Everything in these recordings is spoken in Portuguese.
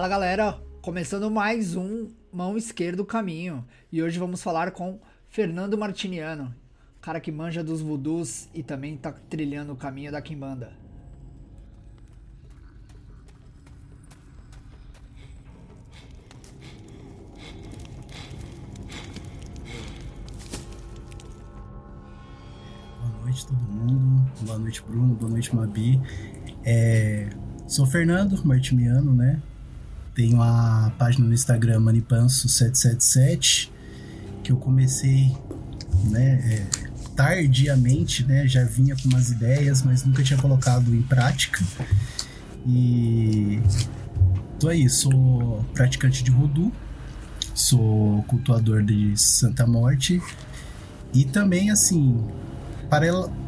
Fala galera, começando mais um Mão Esquerda Caminho e hoje vamos falar com Fernando Martiniano, cara que manja dos voodoos e também tá trilhando o caminho da Kimbanda. Boa noite todo mundo, boa noite Bruno, boa noite Mabi. É, sou Fernando Martimiano, né? Tenho a página no Instagram Manipanso777, que eu comecei, né, é, tardiamente, né? Já vinha com umas ideias, mas nunca tinha colocado em prática. E tô aí, sou praticante de voodoo, sou cultuador de Santa Morte e também, assim,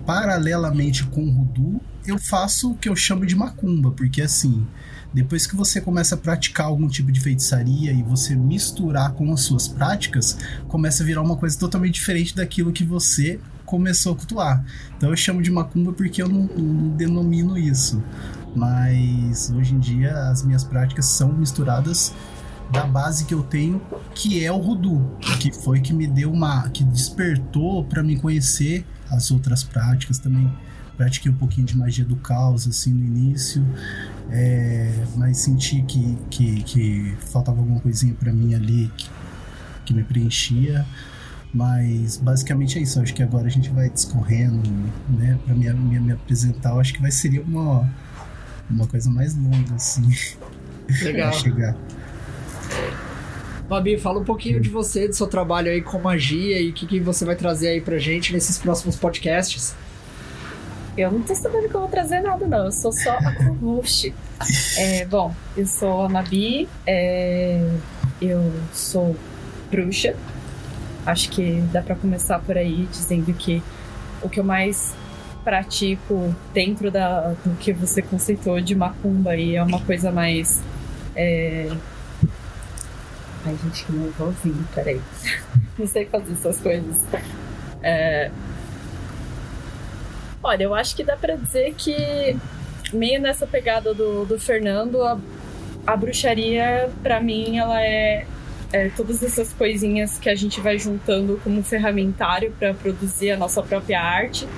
paralelamente com o voodoo, eu faço o que eu chamo de macumba, porque assim, depois que você começa a praticar algum tipo de feitiçaria e você misturar com as suas práticas, começa a virar uma coisa totalmente diferente daquilo que você começou a cultuar. Então eu chamo de macumba porque eu não, não denomino isso. Mas hoje em dia as minhas práticas são misturadas da base que eu tenho, que é o Rudu, que foi que me deu uma. que despertou para me conhecer as outras práticas também pratiquei um pouquinho de magia do caos assim no início, é, mas senti que, que, que, faltava alguma coisinha para mim ali que, que, me preenchia. Mas basicamente é isso. acho que agora a gente vai discorrendo, né? Para me, me, me, apresentar, eu acho que vai ser uma, uma coisa mais longa, assim. Legal. chegar. Babi, fala um pouquinho de você, do seu trabalho aí com magia e o que, que você vai trazer aí pra gente nesses próximos podcasts. Eu não tô sabendo que eu vou trazer nada, não. Eu sou só a co-host. É, bom, eu sou a Mabi, é, eu sou bruxa. Acho que dá para começar por aí dizendo que o que eu mais pratico dentro da, do que você conceitou de macumba e é uma coisa mais. É... Ai, gente, que nervosinho, peraí. Não sei fazer essas coisas. É, Olha, eu acho que dá para dizer que, meio nessa pegada do, do Fernando, a, a bruxaria, para mim, ela é, é, todas essas coisinhas que a gente vai juntando como ferramentário para produzir a nossa própria arte.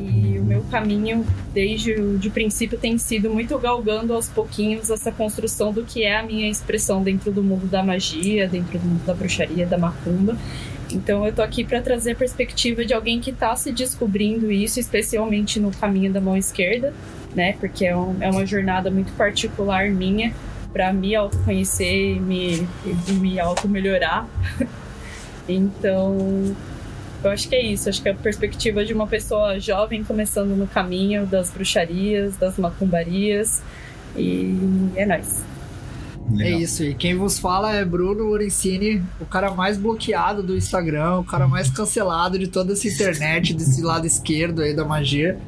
E meu caminho, desde o de princípio, tem sido muito galgando aos pouquinhos essa construção do que é a minha expressão dentro do mundo da magia, dentro do mundo da bruxaria, da macumba. Então eu tô aqui para trazer a perspectiva de alguém que está se descobrindo isso, especialmente no caminho da mão esquerda, né? Porque é, um, é uma jornada muito particular minha para me autoconhecer e me, me auto-melhorar. então, eu acho que é isso. Acho que é a perspectiva de uma pessoa jovem começando no caminho das bruxarias, das macumbarias. E é nóis. Legal. É isso, e quem vos fala é Bruno Lorenzini, o cara mais bloqueado do Instagram, o cara mais cancelado de toda essa internet, desse lado esquerdo aí da magia.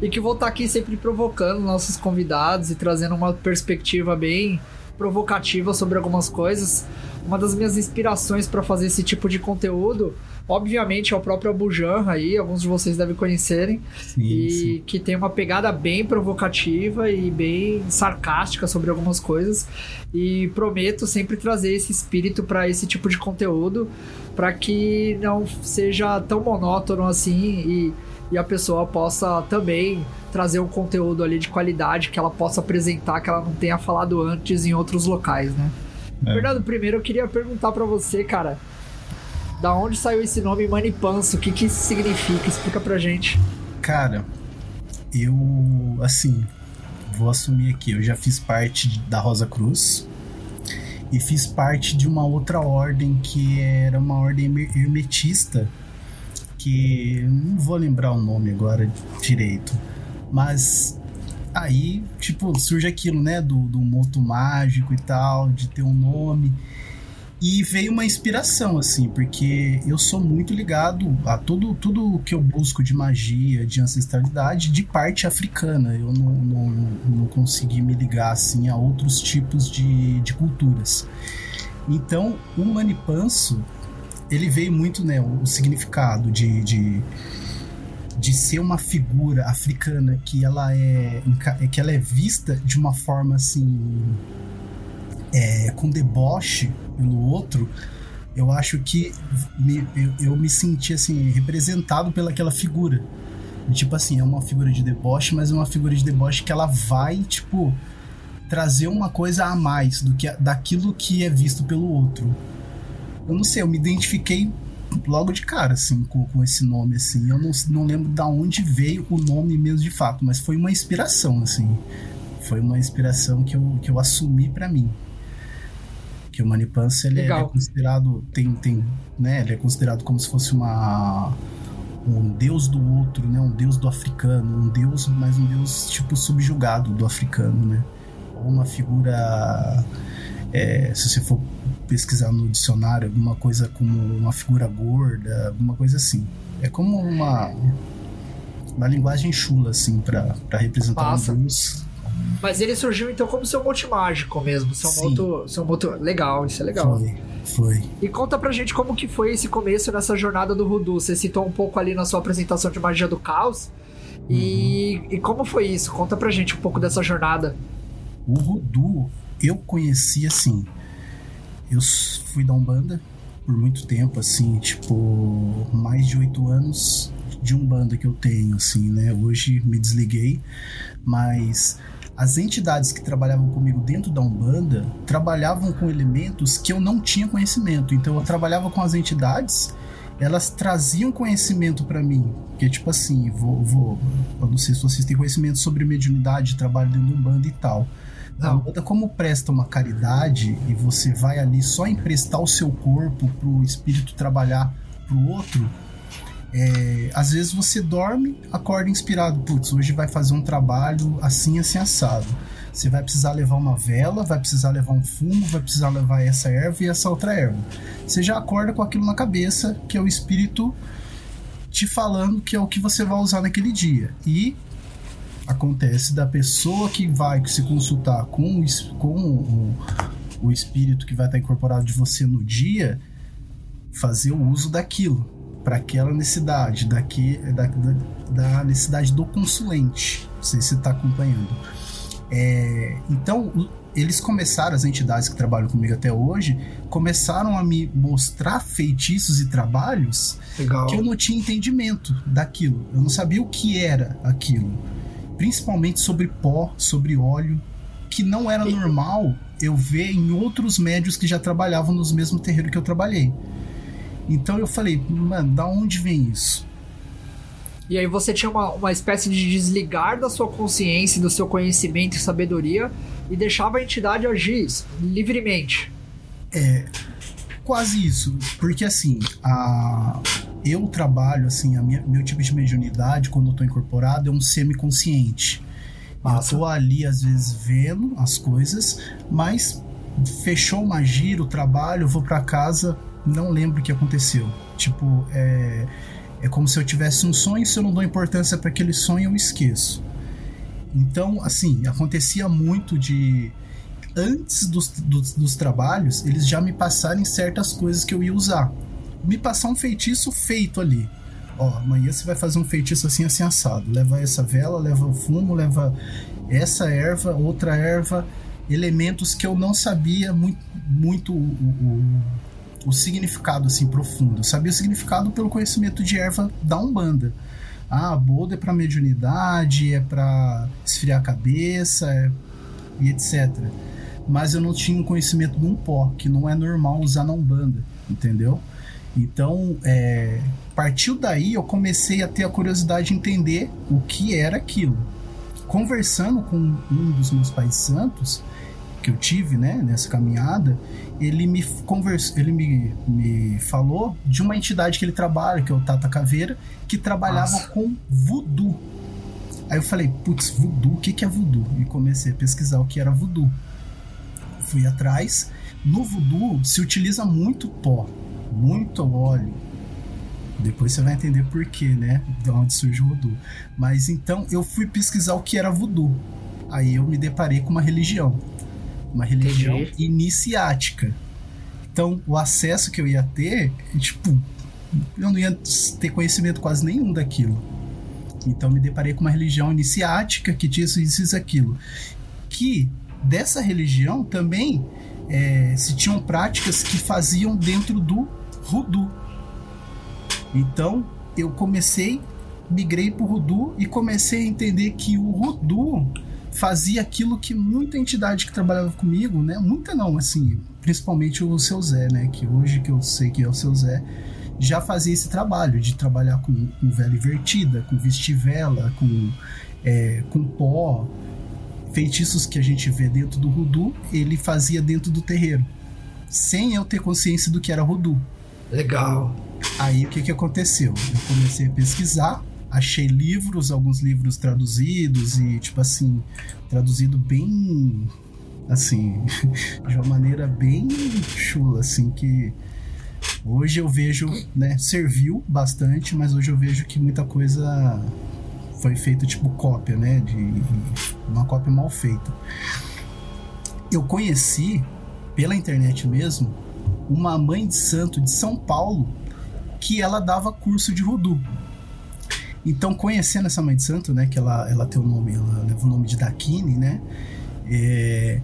E que vou estar aqui sempre provocando nossos convidados e trazendo uma perspectiva bem provocativa sobre algumas coisas. Uma das minhas inspirações para fazer esse tipo de conteúdo Obviamente é o próprio Abujan aí, alguns de vocês devem conhecerem. Sim, e sim. que tem uma pegada bem provocativa e bem sarcástica sobre algumas coisas. E prometo sempre trazer esse espírito para esse tipo de conteúdo, para que não seja tão monótono assim e, e a pessoa possa também trazer um conteúdo ali de qualidade que ela possa apresentar que ela não tenha falado antes em outros locais, né? É. Fernando, primeiro eu queria perguntar para você, cara, da onde saiu esse nome Manipanso? O que, que isso significa? Explica pra gente. Cara, eu, assim, vou assumir aqui, eu já fiz parte da Rosa Cruz e fiz parte de uma outra ordem que era uma ordem hermetista, que não vou lembrar o nome agora direito, mas aí, tipo, surge aquilo, né, do, do moto mágico e tal, de ter um nome. E veio uma inspiração, assim, porque eu sou muito ligado a tudo, tudo que eu busco de magia, de ancestralidade, de parte africana. Eu não, não, não consegui me ligar, assim, a outros tipos de, de culturas. Então, o Manipanso, ele veio muito, né, o significado de, de de ser uma figura africana que ela é que ela é vista de uma forma assim é, com deboche pelo outro, eu acho que me, eu, eu, me senti assim representado pelaquela figura. Tipo assim, é uma figura de deboche, mas é uma figura de deboche que ela vai, tipo, trazer uma coisa a mais do que daquilo que é visto pelo outro. Eu não sei, eu me identifiquei logo de cara, assim, com, com esse nome, assim. Eu não, não lembro da onde veio o nome mesmo de fato, mas foi uma inspiração, assim. Foi uma inspiração que eu, que eu assumi para mim. Que o Manipans, ele, ele é considerado, tem, tem, né, ele é considerado como se fosse uma um deus do outro, né? Um deus do africano, um deus, mas um deus tipo subjugado do africano, né? Ou uma figura, é, se você for pesquisar no dicionário, alguma coisa como uma figura gorda, alguma coisa assim. É como uma uma linguagem chula assim para representar Passa. um deus. Mas ele surgiu então como seu mote mágico mesmo, seu moto, seu moto legal, isso é legal. Foi. Foi. E conta pra gente como que foi esse começo nessa jornada do Voodoo. Você citou um pouco ali na sua apresentação de Magia do Caos. Uhum. E, e como foi isso? Conta pra gente um pouco dessa jornada. O Voodoo eu conheci assim. Eu fui da Umbanda por muito tempo, assim, tipo, mais de oito anos de Umbanda que eu tenho, assim, né? Hoje me desliguei, mas as entidades que trabalhavam comigo dentro da Umbanda trabalhavam com elementos que eu não tinha conhecimento. Então eu trabalhava com as entidades, elas traziam conhecimento para mim. Que tipo assim, vou, vou, eu não sei se vocês têm conhecimento sobre mediunidade, trabalho dentro da Umbanda e tal. A Umbanda, como presta uma caridade e você vai ali só emprestar o seu corpo pro espírito trabalhar pro outro, é, às vezes você dorme, acorda inspirado. Putz, hoje vai fazer um trabalho assim, assim, assado. Você vai precisar levar uma vela, vai precisar levar um fumo, vai precisar levar essa erva e essa outra erva. Você já acorda com aquilo na cabeça, que é o espírito te falando que é o que você vai usar naquele dia. E acontece da pessoa que vai se consultar com, o, o, o espírito que vai estar incorporado de você no dia fazer o uso daquilo para aquela necessidade, daqui, da, da, da, necessidade do consulente. Não sei se você está acompanhando. É, então, eles começaram, as entidades que trabalham comigo até hoje, começaram a me mostrar feitiços e trabalhos Legal. que eu não tinha entendimento daquilo. Eu não sabia o que era aquilo. Principalmente sobre pó, sobre óleo, que não era normal eu ver em outros médios que já trabalhavam nos mesmos terreiros que eu trabalhei. Então eu falei, mano, da onde vem isso? E aí você tinha uma, uma espécie de desligar da sua consciência, do seu conhecimento e sabedoria e deixava a entidade agir livremente. É, quase isso. Porque assim, a, eu trabalho, assim, a minha, meu tipo de mediunidade, quando eu tô incorporado, é um semiconsciente. Eu tô ali, às vezes, vendo as coisas, mas fechou uma gira, o trabalho, eu vou para casa, não lembro o que aconteceu. Tipo, é, é como se eu tivesse um sonho, se eu não dou importância para aquele sonho, eu esqueço. Então, assim, acontecia muito de. Antes dos, dos, dos, trabalhos, eles já me passarem certas coisas que eu ia usar. Me passar um feitiço feito ali. Ó, amanhã você vai fazer um feitiço assim, assim, assado. Leva essa vela, leva o fumo, leva essa erva, outra erva, elementos que eu não sabia muito, muito o, o o significado assim profundo. Eu sabia o significado pelo conhecimento de erva da Umbanda. Ah, boldo é para mediunidade, é para esfriar a cabeça é... e etc. Mas eu não tinha um conhecimento de um pó, que não é normal usar na Umbanda, entendeu? Então, é... partiu daí eu comecei a ter a curiosidade de entender o que era aquilo. Conversando com um dos meus pais santos, que eu tive, né, nessa caminhada, ele me conversou, ele me, me falou de uma entidade que ele trabalha, que é o Tata Caveira, que trabalhava Nossa. com voodoo. Aí eu falei, putz, voodoo, o que, que é voodoo? E comecei a pesquisar o que era voodoo. Fui atrás. No voodoo se utiliza muito pó, muito óleo. Depois você vai entender por quê, né? De onde surge o voodoo. Mas então eu fui pesquisar o que era voodoo. Aí eu me deparei com uma religião uma religião Entendi. iniciática. Então, o acesso que eu ia ter, tipo, eu não ia ter conhecimento quase nenhum daquilo. Então, me deparei com uma religião iniciática que tinha isso, isso e aquilo. Que dessa religião também é, se tinham práticas que faziam dentro do Rudu. Então eu comecei, migrei para o Rudu e comecei a entender que o Rudu fazia aquilo que muita entidade que trabalhava comigo, né? Muita não, assim, principalmente o seu Zé, né? Que hoje que eu sei que é o seu Zé, já fazia esse trabalho de trabalhar com, com vela invertida, com vestivela, com, é, com pó, feitiços que a gente vê dentro do Rudu, ele fazia dentro do terreiro, sem eu ter consciência do que era Rudu. Legal. Aí o que, que aconteceu? Eu comecei a pesquisar, achei livros, alguns livros traduzidos e, tipo assim, traduzido bem. Assim, de uma maneira bem chula, assim, que hoje eu vejo, né, serviu bastante, mas hoje eu vejo que muita coisa foi feita tipo cópia, né, de uma cópia mal feita. Eu conheci pela internet mesmo uma mãe de santo de São Paulo que ela dava curso de Rudu. Então, conhecendo essa mãe de santo, né, que ela, ela tem o nome, ela leva o nome de Dakini, né, é,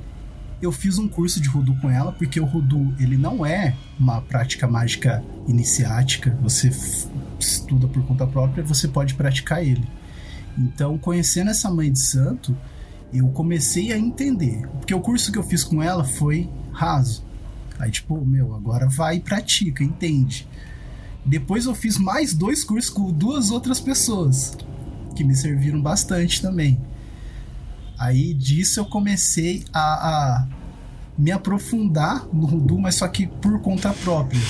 eu fiz um curso de Rudu com ela, porque o Rudu, ele não é uma prática mágica iniciática, você estuda por conta própria, você pode praticar ele. Então, conhecendo essa mãe de santo, eu comecei a entender, porque o curso que eu fiz com ela foi raso. Aí, tipo, meu, agora vai e pratica, entende. Depois eu fiz mais dois cursos com duas outras pessoas, que me serviram bastante também. Aí disso eu comecei a, a me aprofundar no Rudu, mas só que por conta própria.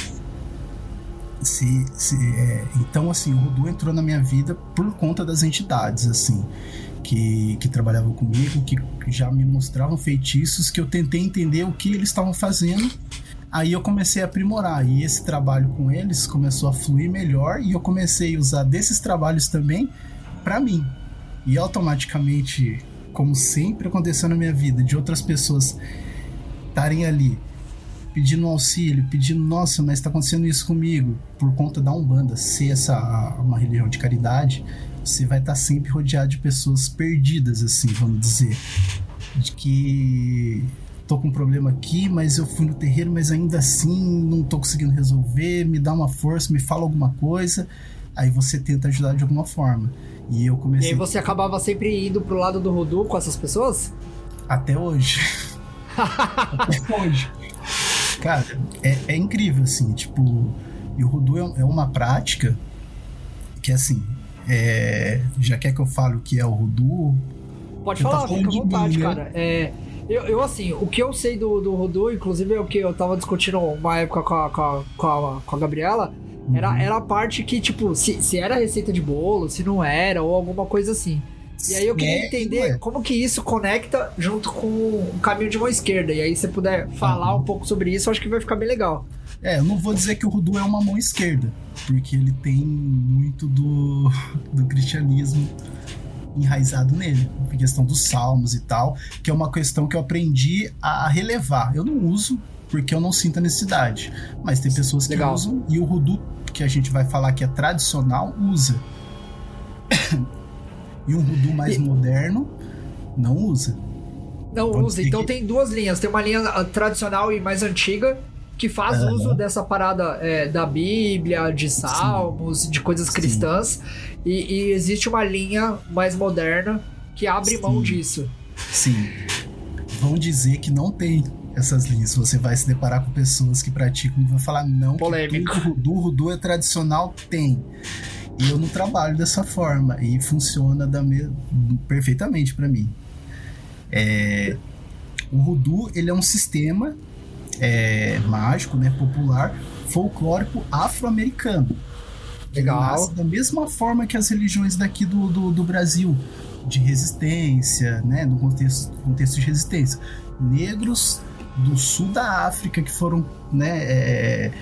Se, se, é, então, assim, o Rudu entrou na minha vida por conta das entidades, assim, que, que trabalhavam comigo, que já me mostravam feitiços, que eu tentei entender o que eles estavam fazendo Aí eu comecei a aprimorar e esse trabalho com eles começou a fluir melhor e eu comecei a usar desses trabalhos também para mim. E automaticamente, como sempre aconteceu na minha vida, de outras pessoas estarem ali pedindo auxílio, pedindo, nossa, mas está acontecendo isso comigo, por conta da Umbanda ser essa uma religião de caridade, você vai estar tá sempre rodeado de pessoas perdidas, assim, vamos dizer. De que tô com um problema aqui, mas eu fui no terreiro, mas ainda assim não tô conseguindo resolver, me dá uma força, me fala alguma coisa. Aí você tenta ajudar de alguma forma. E eu comecei. E aí você acabava sempre indo pro lado do Rudu com essas pessoas? Até hoje. Até hoje. Cara, é, é, incrível, assim, tipo. E o Rudu é, é uma prática que, assim, é, já quer que eu fale o que é o Rudu? Pode falar, tá fica à vontade, né? cara. É, eu, eu, assim, o que eu sei do, do Rodu, inclusive é o que eu tava discutindo uma época com a, com a, com a, com a Gabriela, uhum. era, era a parte que, tipo, se, se era receita de bolo, se não era, ou alguma coisa assim. E aí eu queria é, entender é. como que isso conecta junto com o caminho de mão esquerda. E aí se você puder falar uhum. um pouco sobre isso, eu acho que vai ficar bem legal. É, eu não vou dizer que o Rudu é uma mão esquerda, porque ele tem muito do, do cristianismo enraizado nele, a questão dos salmos e tal, que é uma questão que eu aprendi a relevar. Eu não uso porque eu não sinto a necessidade, mas tem pessoas que Legal. usam e o Rudu, que a gente vai falar que é tradicional, usa. e um Rudu mais e... moderno não usa. Não Pode usa. Então que... tem duas linhas. Tem uma linha ah, tradicional e mais antiga que faz uhum. uso dessa parada é, da Bíblia, de salmos, Sim. de coisas cristãs. E, e, existe uma linha mais moderna que abre Sim. mão disso. Sim. Vão dizer que não tem essas linhas. Você vai se deparar com pessoas que praticam e vão falar não, Polêmico. que tudo Rudu, é tradicional, tem. E eu não trabalho dessa forma. E funciona da me... perfeitamente para mim. É... O Rudu, ele é um sistema é, mágico, né, popular, folclórico afro-americano. Legal. Da mesma forma que as religiões daqui do, do, do Brasil, de resistência, né, no contexto, contexto de resistência. Negros do sul da África que foram né, é,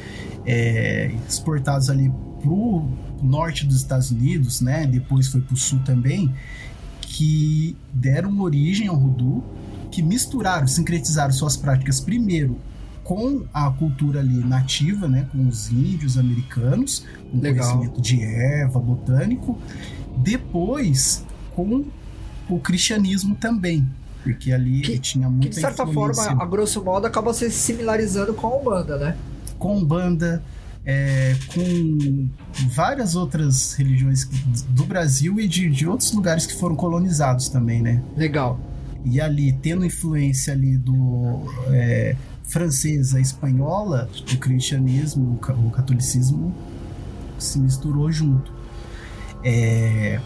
é, exportados ali pro norte dos Estados Unidos, né, depois foi pro sul também, que deram origem ao Rudu, que misturaram, sincretizaram suas práticas primeiro com a cultura ali nativa, né, com os índios americanos, com Legal. conhecimento de erva, botânico, depois com o cristianismo também. Porque ali que, tinha muita que de certa influência. forma, a grosso modo, acaba se similarizando com a Umbanda, né? Com Umbanda, é, com várias outras religiões do Brasil e de, de outros lugares que foram colonizados também, né? Legal. E ali, tendo influência ali do é, francesa, espanhola, o cristianismo, o catolicismo se misturou junto. É,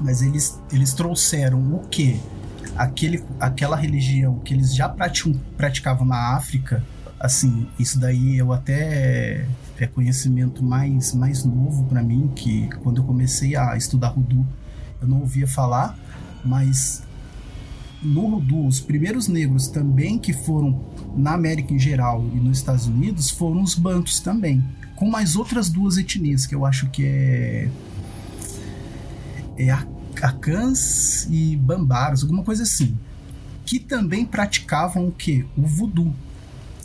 mas eles, eles trouxeram o que? Aquele, aquela religião que eles já praticavam na África, assim, isso daí eu até é conhecimento mais, mais novo para mim, que quando eu comecei a estudar Rudu, eu não ouvia falar, mas no Rudu, os primeiros negros também que foram na América em geral e nos Estados Unidos foram os bantos também, com mais outras duas etnias que eu acho que é é Acãs e Bambaras, alguma coisa assim, que também praticavam o que? O voodoo.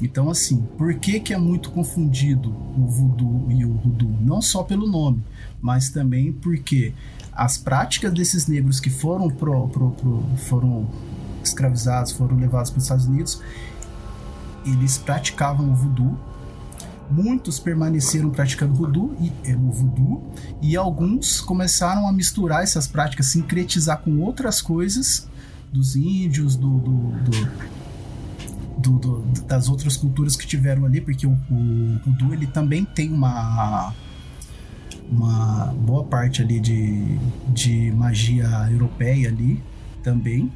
Então, assim, por que, que é muito confundido o voodoo e o voodoo? Não só pelo nome, mas também porque as práticas desses negros que foram pro, pro, pro foram escravizados, foram levados para os Estados Unidos, eles praticavam o voodoo. Muitos permaneceram praticando voodoo e, é, o voodoo, e alguns começaram a misturar essas práticas, sincretizar com outras coisas dos índios, do, do, do, do das outras culturas que tiveram ali, porque o, o voodoo ele também tem uma uma boa parte ali de, de magia europeia ali também.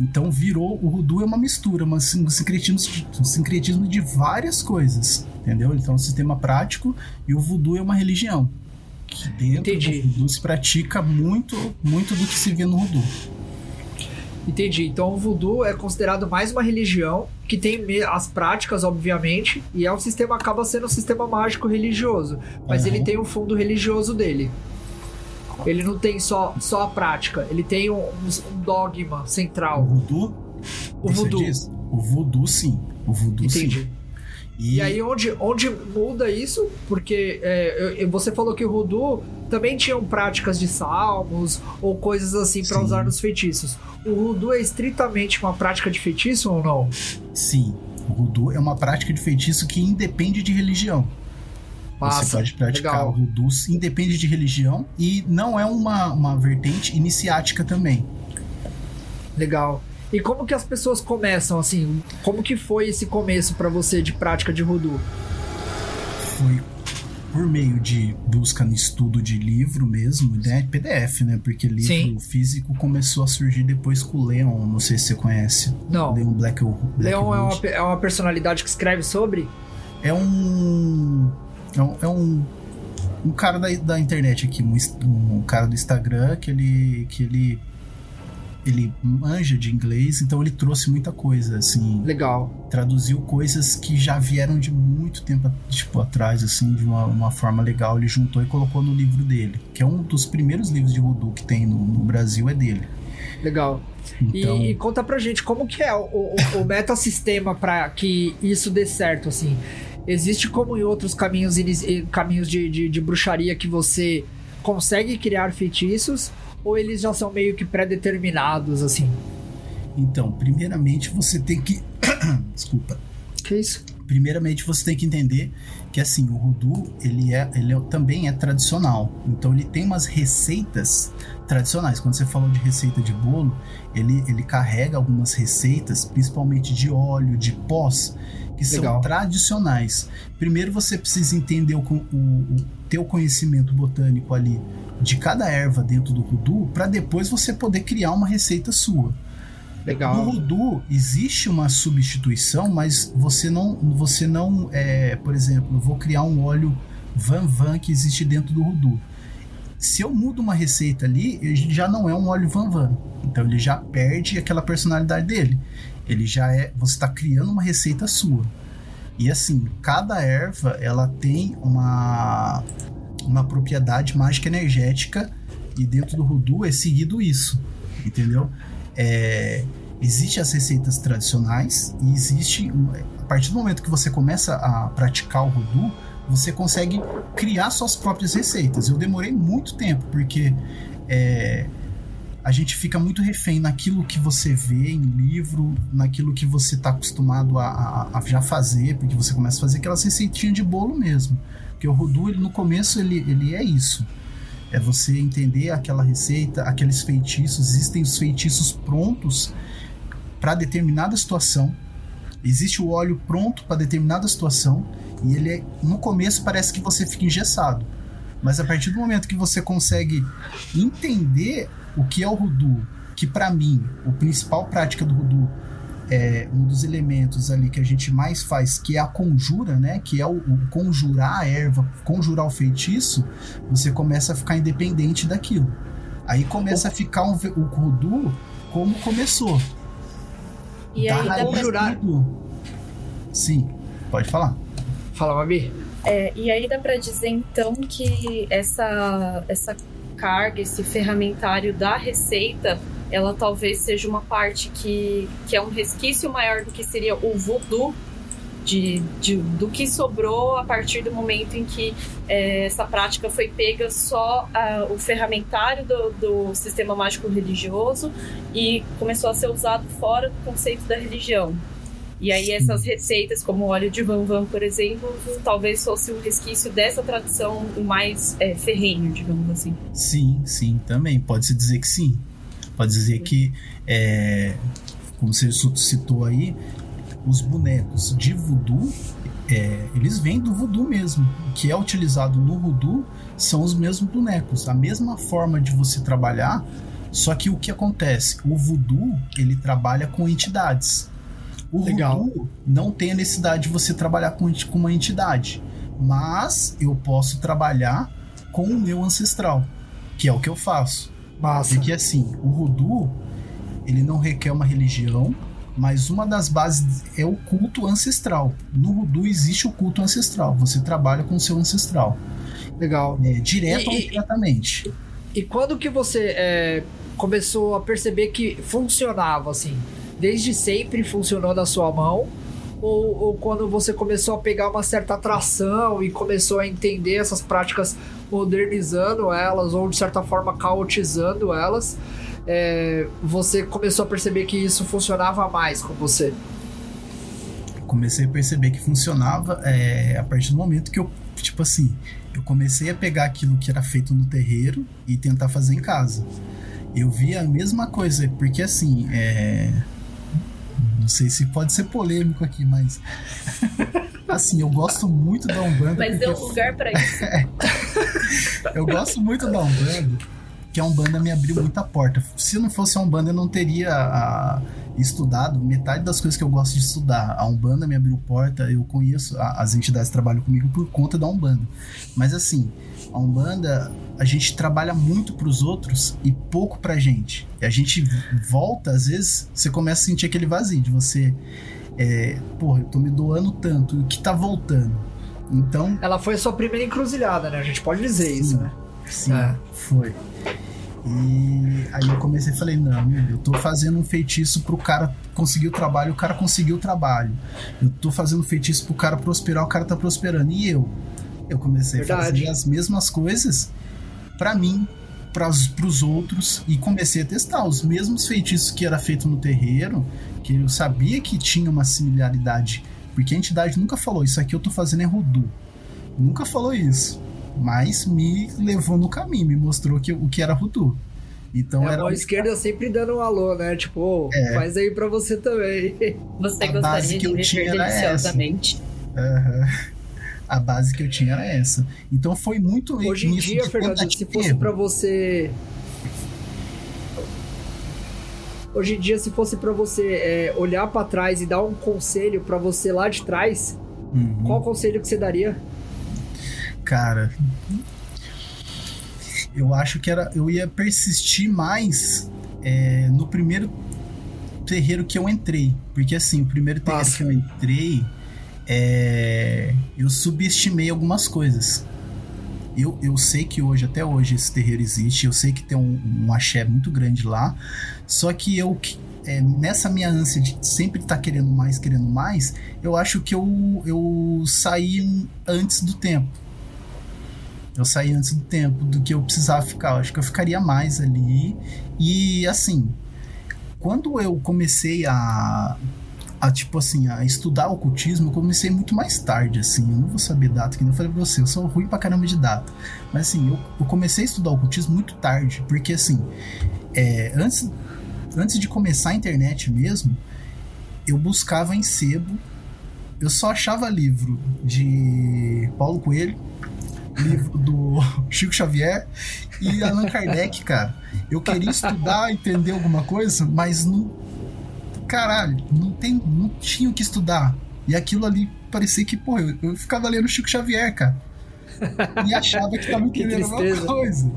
Então virou o Rudu é uma mistura, um sincretismo, um sincretismo de várias coisas, entendeu? Então é um sistema prático e o Voodoo é uma religião. Que dentro Entendi. do Voodoo se pratica muito, muito do que se vê no Voodoo. Entendi. Então o voodoo é considerado mais uma religião que tem as práticas, obviamente, e é um sistema acaba sendo um sistema mágico religioso, mas uhum. ele tem o um fundo religioso dele. Ele não tem só, só a prática, ele tem um, um dogma central. O voodoo? O voodoo. O voodoo, sim. O voodoo, Entendi. sim. E... e, aí onde, onde muda isso, porque é, você falou que o voodoo também tinham práticas de salmos ou coisas assim para usar nos feitiços. O voodoo é estritamente uma prática de feitiço ou não? Sim, o voodoo é uma prática de feitiço que independe de religião. Massa, você pode praticar legal. o voodoo independe de religião e não é uma, uma vertente iniciática também. Legal. E como que as pessoas começam assim? Como que foi esse começo para você de prática de voodoo? Foi por meio de busca no estudo de livro mesmo, né? PDF, né? Porque livro Sim. físico começou a surgir depois com o Leon, não sei se você conhece. Não. Leon Black, Black Leon é uma, é uma personalidade que escreve sobre? É um é um, é um, um cara da, da internet aqui, um, um cara do Instagram que ele, que ele ele manja de inglês, então ele trouxe muita coisa, assim. Legal. Traduziu coisas que já vieram de muito tempo tipo, atrás, assim, de uma, uma forma legal. Ele juntou e colocou no livro dele, que é um dos primeiros livros de voodoo que tem no, no Brasil, é dele. Legal. Então... E, e, conta pra gente como que é o, o, o metasistema para que isso dê certo, assim. Existe como em outros caminhos, caminhos de, de, de bruxaria que você consegue criar feitiços ou eles já são meio que pré-determinados assim? Então, primeiramente você tem que. Desculpa. Que isso? Primeiramente você tem que entender que assim, o Rudu, ele, é, ele é, também é tradicional. Então ele tem umas receitas tradicionais. Quando você falou de receita de bolo, ele, ele carrega algumas receitas, principalmente de óleo, de pós, que Legal. são tradicionais. Primeiro você precisa entender o, o, o teu conhecimento botânico ali de cada erva dentro do Rudu, para depois você poder criar uma receita sua. Legal. No Rudu existe uma substituição, mas você não, você não, é, por exemplo, vou criar um óleo Van Van que existe dentro do Rudu. Se eu mudo uma receita ali, ele já não é um óleo Van Van. Então ele já perde aquela personalidade dele. Ele já é. Você está criando uma receita sua. E assim, cada erva ela tem uma, uma propriedade mágica energética e dentro do Rudu é seguido isso, entendeu? É, existe as receitas tradicionais e existe a partir do momento que você começa a praticar o Rudu, você consegue criar suas próprias receitas. Eu demorei muito tempo porque é, a gente fica muito refém naquilo que você vê em livro, naquilo que você está acostumado a, a, a, já fazer, porque você começa a fazer aquelas receitinhas de bolo mesmo. Porque o Rudu, ele, no começo, ele, ele é isso. É você entender aquela receita, aqueles feitiços. Existem os feitiços prontos para determinada situação. Existe o óleo pronto para determinada situação. E ele é, no começo parece que você fica engessado. Mas a partir do momento que você consegue entender o que é o Rudu, que para mim, o principal prática do Rudu é um dos elementos ali que a gente mais faz, que é a conjura, né? Que é o, o conjurar a erva, conjurar o feitiço, você começa a ficar independente daquilo. Aí começa a ficar um, o Rudu como começou. E aí dá conjurar. Sim, pode falar. Fala, Mabi. É, e aí dá para dizer então que essa, essa carga, esse ferramentário da receita, ela talvez seja uma parte que, que é um resquício maior do que seria o voodoo, de, de, do que sobrou a partir do momento em que é, essa prática foi pega só o ferramentário do, do, sistema mágico religioso e começou a ser usado fora do conceito da religião. E aí essas receitas, como o óleo de van van, por exemplo, talvez fosse um resquício dessa tradição mais é, ferrenho, digamos assim. Sim, sim, também. Pode-se dizer que sim. Pode dizer que, é, como você citou aí, os bonecos de voodoo, é, eles vêm do voodoo mesmo. O que é utilizado no voodoo são os mesmos bonecos. A mesma forma de você trabalhar, só que o que acontece? O voodoo, ele trabalha com entidades. O Legal. Voodoo não tem a necessidade de você trabalhar com, com uma entidade, mas eu posso trabalhar com o meu ancestral, que é o que eu faço. Massa. Porque assim, o Voodoo, ele não requer uma religião, mas uma das bases é o culto ancestral. No Voodoo existe o culto ancestral. Você trabalha com o seu ancestral. Legal. É, direto e, ou indiretamente. E, e quando que você é, começou a perceber que funcionava assim? Desde sempre funcionou na sua mão? Ou, ou, quando você começou a pegar uma certa atração e começou a entender essas práticas, modernizando elas ou de certa forma caotizando elas, é, você começou a perceber que isso funcionava mais com você? Comecei a perceber que funcionava é, a partir do momento que eu, tipo assim, eu comecei a pegar aquilo que era feito no terreiro e tentar fazer em casa. Eu vi a mesma coisa, porque assim, é, não sei se pode ser polêmico aqui, mas. Assim, eu gosto muito da Umbanda. Mas porque... é um lugar para isso. É. eu gosto muito da Umbanda, que a Umbanda me abriu muita porta. Se não fosse a Umbanda, eu não teria a... estudado metade das coisas que eu gosto de estudar. A Umbanda me abriu porta, eu conheço as entidades que trabalham comigo por conta da Umbanda. Mas assim, a Umbanda, a gente trabalha muito para os outros e pouco pra gente. E a gente volta, às vezes, você começa a sentir aquele vazio de você. É, porra, eu tô me doando tanto, o que tá voltando? Então. Ela foi a sua primeira encruzilhada, né? A gente pode dizer sim, isso, né? Sim, é. foi. E aí eu comecei e falei, não, eu tô fazendo um feitiço pro cara conseguir o trabalho, o cara conseguiu o trabalho. Eu tô fazendo um feitiço pro cara prosperar, o cara tá prosperando. E eu? Eu comecei Verdade. a fazer as mesmas coisas para mim, para os outros e comecei a testar os mesmos feitiços que era feito no terreiro, que eu sabia que tinha uma similaridade, porque a entidade nunca falou isso aqui eu tô fazendo é Rudu. Nunca falou isso, mas me levou no caminho, me mostrou que, o que era Rudu. Então é, era. A mão esquerda sempre dando um alô, né? Tipo, é. faz aí pra você também. Você a gostaria de viver deliciosamente. Aham a base que eu tinha era essa. Então foi muito Hoje em dia, Fernando, se fosse para você Hoje em dia, se fosse para você é, olhar para trás e dar um conselho para você lá de trás, uhum. qual conselho que você daria? Cara, eu acho que era, eu ia persistir mais é, no primeiro terreiro que eu entrei, porque assim, o primeiro terreiro Nossa. que eu entrei, é, eu subestimei algumas coisas. Eu, eu sei que hoje, até hoje, esse terreiro existe, eu sei que tem um, um axé muito grande lá, só que eu, é, nessa minha ânsia de sempre estar tá querendo mais, querendo mais, eu acho que eu, eu saí antes do tempo. Eu saí antes do tempo do que eu precisava ficar. Eu acho que eu ficaria mais ali. E assim, quando eu comecei a, a tipo assim, a estudar ocultismo, eu comecei muito mais tarde, assim. Eu não vou saber data, que nem eu falei pra você, eu sou ruim pra caramba de data. Mas assim, eu, eu comecei a estudar ocultismo muito tarde, porque assim, é, antes, antes de começar a internet mesmo, eu buscava em sebo, eu só achava livro de Paulo Coelho, livro do Chico Xavier e Allan Kardec, cara. Eu queria estudar, entender alguma coisa, mas não. Caralho, não, tem, não tinha o que estudar. E aquilo ali parecia que, pô, eu, eu ficava lendo Chico Xavier, cara. E achava que tava entendendo alguma coisa.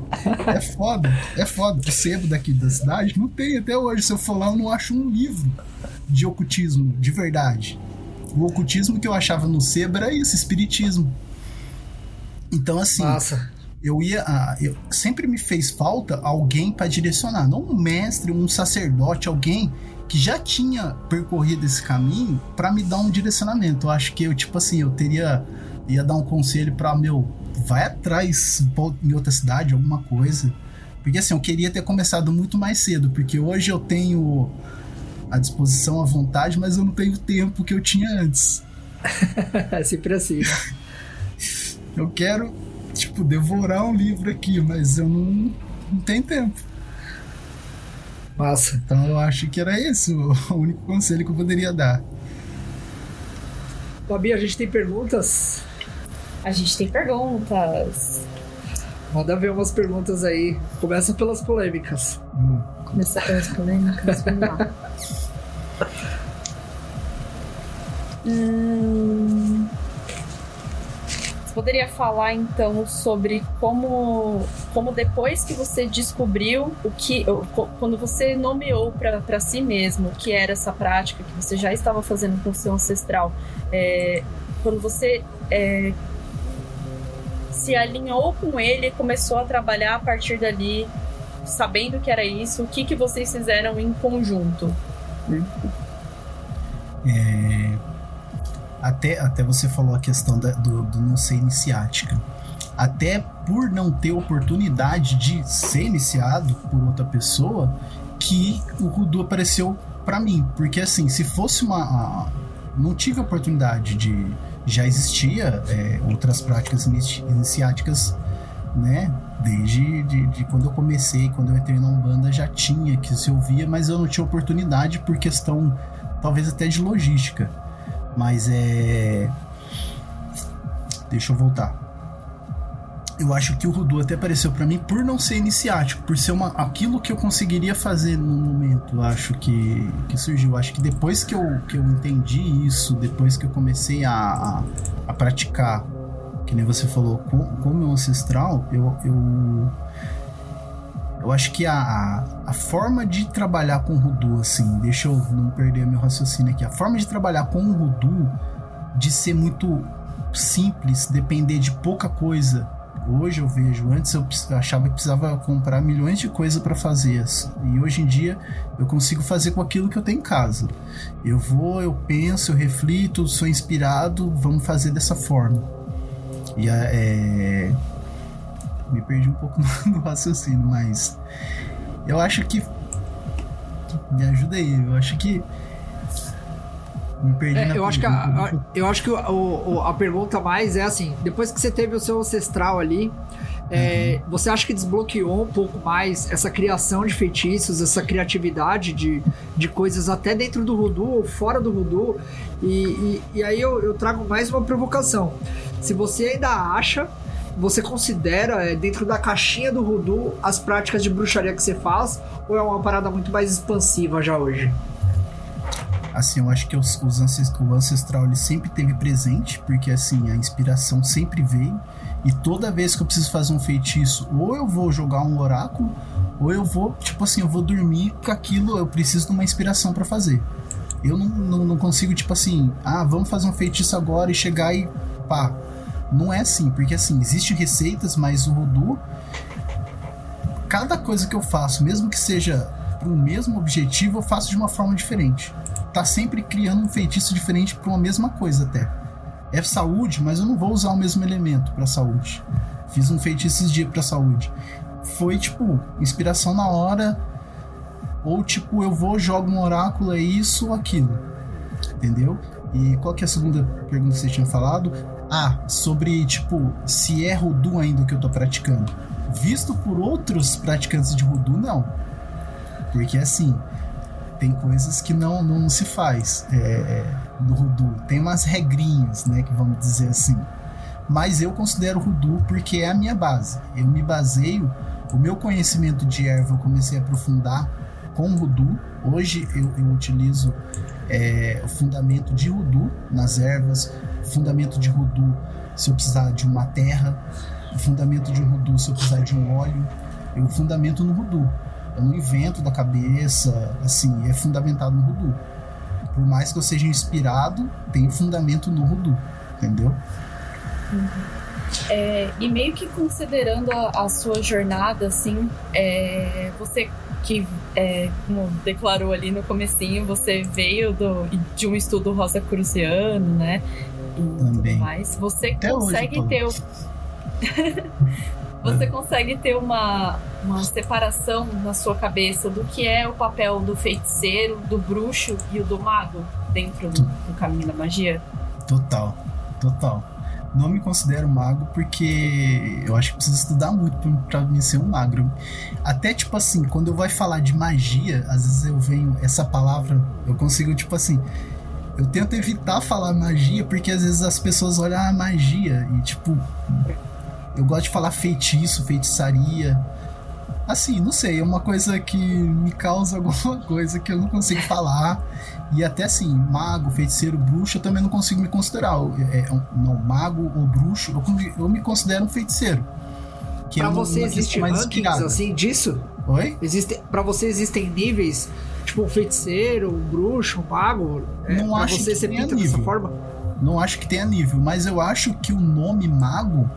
É foda, é foda. O sebo daqui da cidade não tem até hoje. Se eu for lá, eu não acho um livro de ocultismo de verdade. O ocultismo que eu achava no sebo era isso, espiritismo. Então, assim, Massa. Eu ia. ah, eu, sempre me fez falta alguém para direcionar, não um mestre, um sacerdote, alguém que já tinha percorrido esse caminho para me dar um direcionamento. Eu acho que eu, tipo assim, eu teria. ia dar um conselho para meu, vai atrás em outra cidade, alguma coisa. Porque assim, eu queria ter começado muito mais cedo, porque hoje eu tenho a disposição, a vontade, mas eu não tenho o tempo que eu tinha antes. É sempre assim. Eu quero, tipo, devorar um livro aqui, mas eu não, não tenho tempo. Massa. Então eu acho que era esse o, único conselho que eu poderia dar. Babi, a gente tem perguntas? A gente tem perguntas. Manda ver umas perguntas aí. Começa pelas polêmicas. Hum. Começar pelas polêmicas, vamos lá. Hum, poderia falar então sobre como, como depois que você descobriu o que, quando você nomeou para si mesmo o que era essa prática que você já estava fazendo com o seu ancestral, é, quando você é, se alinhou com ele e começou a trabalhar a partir dali, sabendo que era isso, o que, que vocês fizeram em conjunto? É, até, até você falou a questão da- do, do não ser iniciática. Até por não ter oportunidade de ser iniciado por outra pessoa, que o Rudu apareceu pra mim. Porque assim, se fosse uma. não tive oportunidade de. Já existia é, outras práticas inici- iniciáticas, né? Desde de, de quando eu comecei, quando eu entrei na Umbanda, já tinha que se ouvia, mas eu não tinha oportunidade por questão talvez até de logística. Mas é. Deixa eu voltar. Eu acho que o Rudu até apareceu pra mim por não ser iniciático, por ser uma, aquilo que eu conseguiria fazer no momento. Acho que, que surgiu. Acho que depois que eu, que eu entendi isso, depois que eu comecei a, a, a praticar, que nem você falou, com, com meu ancestral, eu, eu, eu acho que a, a, forma de trabalhar com o Rudu, assim, deixa eu não perder meu raciocínio aqui, a forma de trabalhar com o Rudu, de ser muito simples, depender de pouca coisa. Hoje eu vejo, antes eu achava que precisava comprar milhões de coisas para fazer, e hoje em dia eu consigo fazer com aquilo que eu tenho em casa. Eu vou, eu penso, eu reflito, sou inspirado, vamos fazer dessa forma. E é, me perdi um pouco no, raciocínio, mas eu acho que me ajuda aí. Eu acho que me perdi É, na eu, acho que a, a- eu acho que o- o- a pergunta mais é assim: depois que você teve o seu ancestral ali, é, você acha que desbloqueou um pouco mais essa criação de feitiços, essa criatividade de, de coisas até dentro do Voodoo ou fora do Voodoo? E, e, e aí eu, eu trago mais uma provocação. Se você ainda acha, você considera é, dentro da caixinha do Voodoo as práticas de bruxaria que você faz, ou é uma parada muito mais expansiva já hoje? Assim, eu acho que os, os ancest- o ancestral ele sempre teve presente, porque assim, a inspiração sempre veio. E toda vez que eu preciso fazer um feitiço, ou eu vou jogar um oráculo, ou eu vou, tipo assim, eu vou dormir com aquilo, eu preciso de uma inspiração pra fazer. Eu não, não, não consigo, tipo assim, ah, vamos fazer um feitiço agora e chegar e pá. Não é assim, porque assim, existem receitas, mas o Voodoo, cada coisa que eu faço, mesmo que seja para o mesmo objetivo, eu faço de uma forma diferente. Tá sempre criando um feitiço diferente para uma mesma coisa até. É saúde, mas eu não vou usar o mesmo elemento para saúde. fiz um feitiço esses dias pra saúde. Foi, tipo, inspiração na hora. Ou, tipo, eu vou, jogo um oráculo, é isso ou aquilo. Entendeu? E qual que é a segunda pergunta que você tinha falado? Ah, sobre, tipo, se é Rudu ainda que eu tô praticando. Visto por outros praticantes de Rudu, não. Porque, assim, tem coisas que não, não se faz é, no Rudu. Tem umas regrinhas, né, que vamos dizer assim. Mas eu considero Rudu porque é a minha base. Eu me baseio, o meu conhecimento de erva eu comecei a aprofundar com Rudu. Hoje eu, eu utilizo é, o fundamento de Rudu nas ervas, fundamento de Rudu se eu precisar de uma terra, o fundamento de Rudu se eu precisar de um óleo, eu fundamento no Rudu. Eu não invento da cabeça, assim, é fundamentado no Rudu. Por mais que eu seja inspirado, tem fundamento no Rudu, entendeu? Uhum. É, e meio que considerando a, a sua jornada, assim, é, você que, é, como declarou ali no comecinho, você veio do, de um estudo rosa cruziano, né? E Também. tudo mais. Você Até consegue hoje, ter o... você é. consegue ter uma, uma separação na sua cabeça do que é o papel do feiticeiro, do bruxo e o do mago dentro do, do caminho da magia? Total, total. Não me considero mago porque eu acho que preciso estudar muito para me ser um magro. Até tipo assim, quando eu vai falar de magia, às vezes eu venho essa palavra, eu consigo tipo assim, eu tento evitar falar magia porque às vezes as pessoas olham a ah, magia e tipo eu gosto de falar feitiço, feitiçaria. Assim, não sei, é uma coisa que me causa alguma coisa que eu não consigo falar. E até assim, mago, feiticeiro, bruxo, eu também não consigo me considerar. É, é, não, mago ou bruxo, eu, eu me considero um feiticeiro. Que pra é você existe mais rankings assim disso? Oi? Existe, pra você existem níveis, tipo um feiticeiro, um bruxo, um mago? É, não acho você que ser tenha nível. dessa forma? Não acho que tenha nível, mas eu acho que o nome mago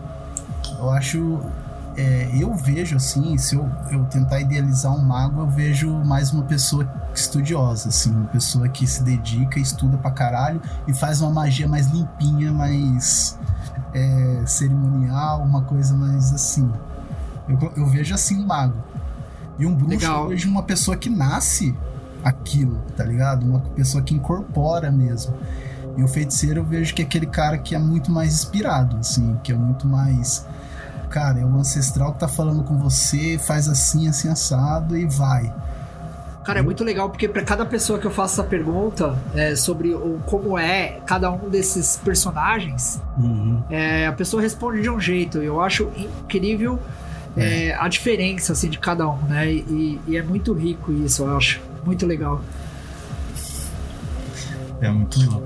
eu acho. É, eu vejo assim, se eu, eu tentar idealizar um mago, eu vejo mais uma pessoa estudiosa, assim, uma pessoa que se dedica, estuda pra caralho e faz uma magia mais limpinha, mais é, cerimonial, uma coisa mais assim. Eu, eu vejo assim um mago. E um bruxo Legal. eu vejo uma pessoa que nasce aquilo, tá ligado? Uma pessoa que incorpora mesmo. E o feiticeiro eu vejo que é aquele cara que é muito mais inspirado, assim, que é muito mais cara, é o ancestral que tá falando com você, faz assim, assim, assado e vai. Cara, é muito legal porque para cada pessoa que eu faço essa pergunta é, sobre o, como é cada um desses personagens, uhum. é, a pessoa responde de um jeito. Eu acho incrível é. é. a diferença assim, de cada um, né? E, e, é muito rico isso, eu acho. Muito legal. É muito legal.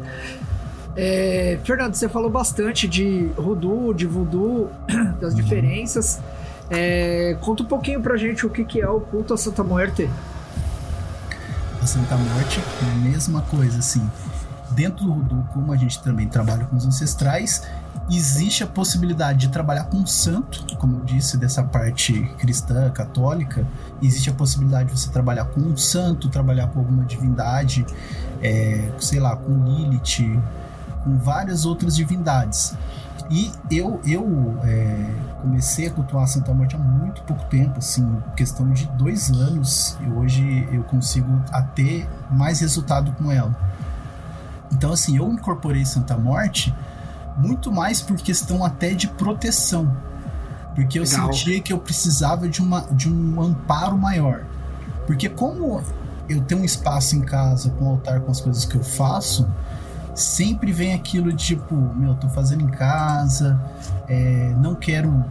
É, Fernando, você falou bastante de Rudu, de Voodoo, das uhum. diferenças. É, conta um pouquinho pra gente o que, que é o culto a Santa Muerte. A Santa Morte, mesma coisa, assim. Dentro do Rudu, como a gente também trabalha com os ancestrais, existe a possibilidade de trabalhar com um santo, como eu disse, dessa parte cristã, católica. Existe a possibilidade de você trabalhar com um santo, trabalhar com alguma divindade, é, sei lá, com Lilith, com várias outras divindades. E eu, eu é, comecei a cultuar a Santa Morte há muito pouco tempo, assim, questão de dois anos, e hoje eu consigo ter mais resultado com ela. Então, assim, eu incorporei Santa Morte muito mais por questão até de proteção. Porque eu Legal. sentia que eu precisava de, uma, de um amparo maior. Porque como eu tenho um espaço em casa com o altar com as coisas que eu faço, sempre vem aquilo de tipo, meu, tô fazendo em casa, é, não quero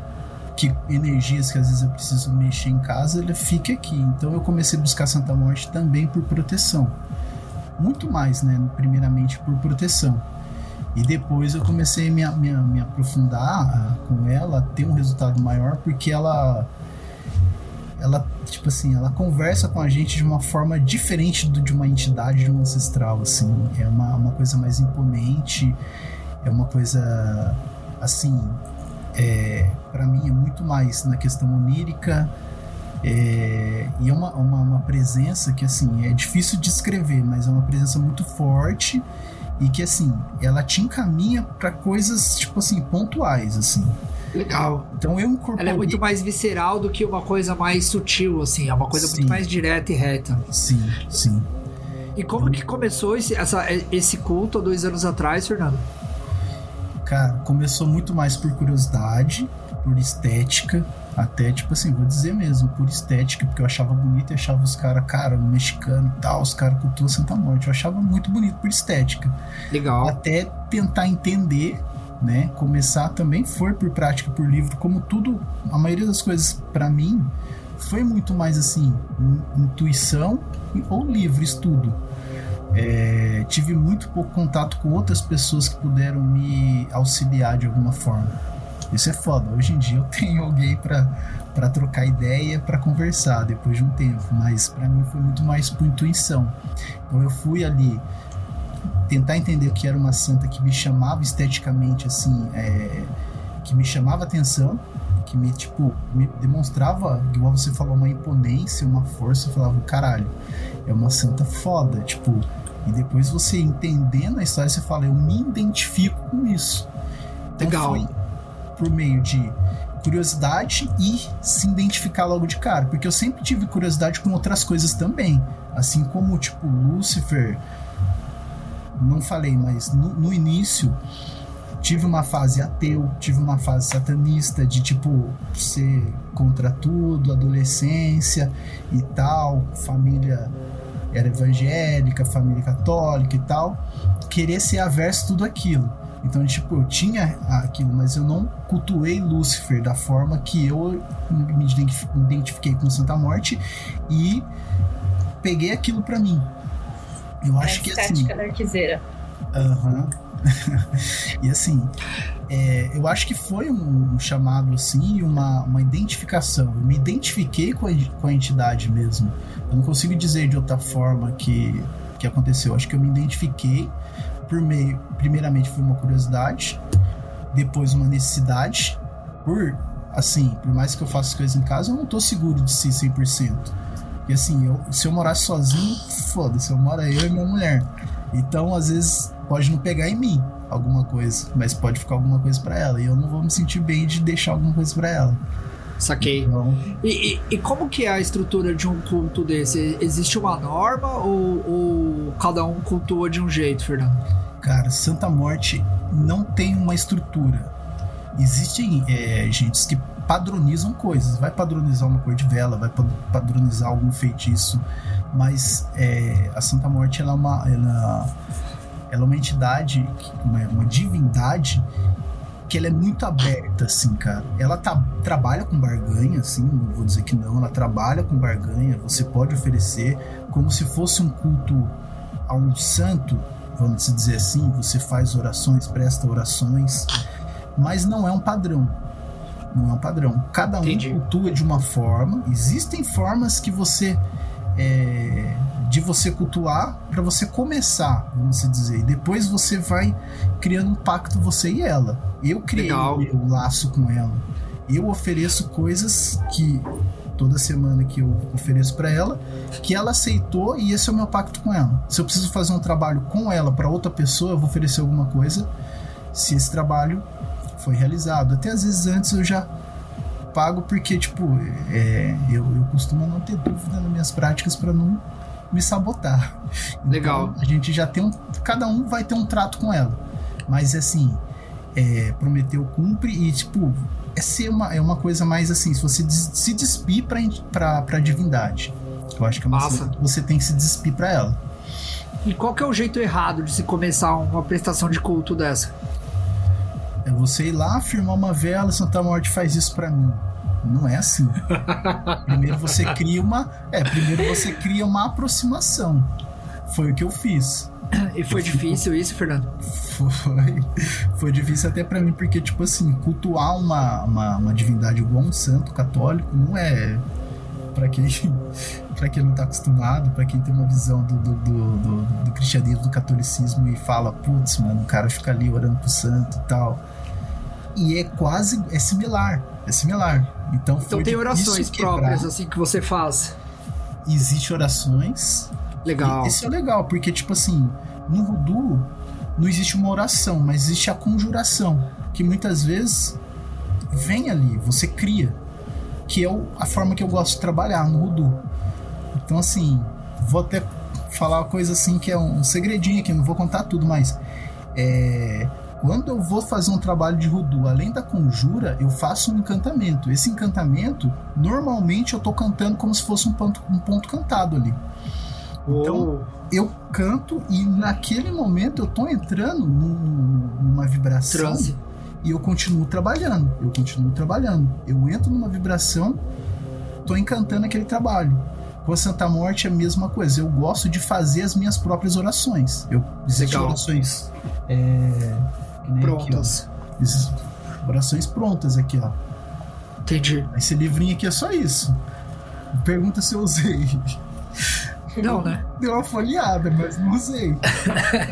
que energias que às vezes eu preciso mexer em casa, ele fique aqui. Então eu comecei a buscar Santa Morte também por proteção. Muito mais, né? Primeiramente por proteção. E depois eu comecei a me, me, me aprofundar com ela, ter um resultado maior, porque ela ela, tipo assim, ela conversa com a gente de uma forma diferente do, de uma entidade, de um ancestral, assim. É uma, uma coisa mais imponente, é uma coisa, assim, é, para mim é muito mais na questão onírica, é, e é uma, uma, uma, presença que, assim, é difícil de descrever, mas é uma presença muito forte e que, assim, ela te encaminha para coisas, tipo assim, pontuais, assim. Legal. Então eu incorporei. Ela é muito mais visceral do que uma coisa mais sutil, assim. É uma coisa Sim. muito mais direta e reta. Sim, sim. E como que começou esse, essa, esse culto há dois anos atrás, Fernando? Cara, começou muito mais por curiosidade, por estética. Até, tipo assim, vou dizer mesmo, por estética, porque eu achava bonito e achava os caras, cara, no mexicano e tal, os caras cultuam Santa Morte. Eu achava muito bonito por estética. Legal. Até tentar entender, né? Começar também foi por prática, por livro, como tudo, a maioria das coisas para mim foi muito mais assim, in- intuição ou livro, estudo. É, tive muito pouco contato com outras pessoas que puderam me auxiliar de alguma forma. Isso é foda. Hoje em dia eu tenho alguém para trocar ideia, pra conversar depois de um tempo, mas pra mim foi muito mais por intuição. Então eu fui ali tentar entender o que era uma santa que me chamava esteticamente assim, é, que me chamava atenção, que me tipo me demonstrava, igual você falou, uma imponência, uma força. Eu falava, caralho, é uma santa foda, tipo. E depois você entendendo a história, você fala, eu me identifico com isso. Então Legal. foi por meio de curiosidade e se identificar logo de cara, porque eu sempre tive curiosidade com outras coisas também, assim como tipo Lúcifer, não falei, mas no, no início tive uma fase ateu, tive uma fase satanista de tipo ser contra tudo, adolescência e tal, família era evangélica, família católica e tal, querer ser averso tudo aquilo. Então, tipo, eu tinha aquilo, mas eu não cultuei Lúcifer da forma que eu me identif- me identifiquei com Santa Morte e peguei aquilo pra mim. Eu É acho que assim. estética da arquiseira. Aham. e assim, é, eu acho que foi um, um chamado assim, uma, uma identificação. Eu me identifiquei com a, com a entidade mesmo. Eu não consigo dizer de outra forma que, que aconteceu. Eu acho que eu me identifiquei por meio. Primeiramente foi uma curiosidade, depois uma necessidade. Por assim, por mais que eu faça as coisas em casa, eu não tô seguro de si 100%. E assim, eu, se eu morasse sozinho, foda-se, eu moro eu e minha mulher. Então, às vezes, pode não pegar em mim alguma coisa, mas pode ficar alguma coisa pra ela. E eu não vou me sentir bem de deixar alguma coisa pra ela. Saquei. Então, E, e- e como que é a estrutura de um culto desse? Existe uma norma ou, ou cada um cultua de um jeito, Fernando? cara, Santa Morte não tem uma estrutura. Existem é, gentes que padronizam coisas. Vai padronizar uma cor de vela, vai pa- padronizar algum feitiço. Mas é, a Santa Morte ela é uma, ela, ela é uma entidade, uma, uma divindade que ela é muito aberta, assim, cara. Ela tá, trabalha com barganha, assim, não vou dizer que não, ela trabalha com barganha, você pode oferecer como se fosse um culto a um santo, vamos dizer assim, você faz orações, presta orações, mas não é um padrão. Não é um padrão. Cada um Entendi. cultua de uma forma. Existem formas que você é, de você cultuar para você começar, vamos se dizer. E depois você vai criando um pacto você e ela. Eu criei Legal. laço com ela. Eu ofereço coisas que toda semana que eu ofereço para ela, que ela aceitou e esse é o meu pacto com ela. Se eu preciso fazer um trabalho com ela para outra pessoa, eu vou oferecer alguma coisa. Se esse trabalho foi realizado, até às vezes antes eu já pago porque tipo é, eu, eu costumo não ter dúvida nas minhas práticas para não me sabotar. Então, Legal. a gente já tem um, cada um vai ter um trato com ela, mas assim é, prometeu cumpre e tipo é ser uma é uma coisa mais assim se você des- se despir para para divindade. Eu acho que é uma coisa que você tem que se despir para ela. E qual que é o jeito errado de se começar uma prestação de culto dessa? É você ir lá, firmar uma vela, Santa Morte faz isso pra mim. Não é assim. primeiro você cria uma. É, primeiro você cria uma aproximação. Foi o que eu fiz. E foi difícil isso, Fernando? Foi, foi difícil até pra mim, porque, tipo assim, cultuar uma, uma, uma divindade igual um santo católico não é. Pra quem, pra quem não tá acostumado, pra quem tem uma visão do, do, do, do, do cristianismo, do catolicismo e fala, putz, mano, o cara fica ali orando pro santo e tal. E é quase. É similar. É similar. Então, Então tem orações próprias assim que você faz. Existe orações, Legal. Isso é legal, porque, tipo assim, no voodoo não existe uma oração, mas existe a conjuração. Que muitas vezes vem ali, você cria. Que é a forma que eu gosto de trabalhar no Rudu. Então, assim, vou até falar uma coisa assim que é um segredinho aqui, não vou contar tudo, mas é, quando eu vou fazer um trabalho de Rudu, além da conjura, eu faço um encantamento. Esse encantamento, normalmente eu tô cantando como se fosse um ponto, um ponto cantado ali. Então, oh. eu canto e naquele momento eu tô entrando num, numa vibração Transe. E eu continuo trabalhando. Eu continuo trabalhando. Eu entro numa vibração, tô encantando aquele trabalho. Com a Santa Morte é a mesma coisa. Eu gosto de fazer as minhas próprias orações. Eu existem orações é, prontas. Aqui, orações prontas aqui, ó. Entendi. Esse livrinho aqui é só isso. Pergunta se eu usei. Não, né? Deu uma folheada, mas não usei.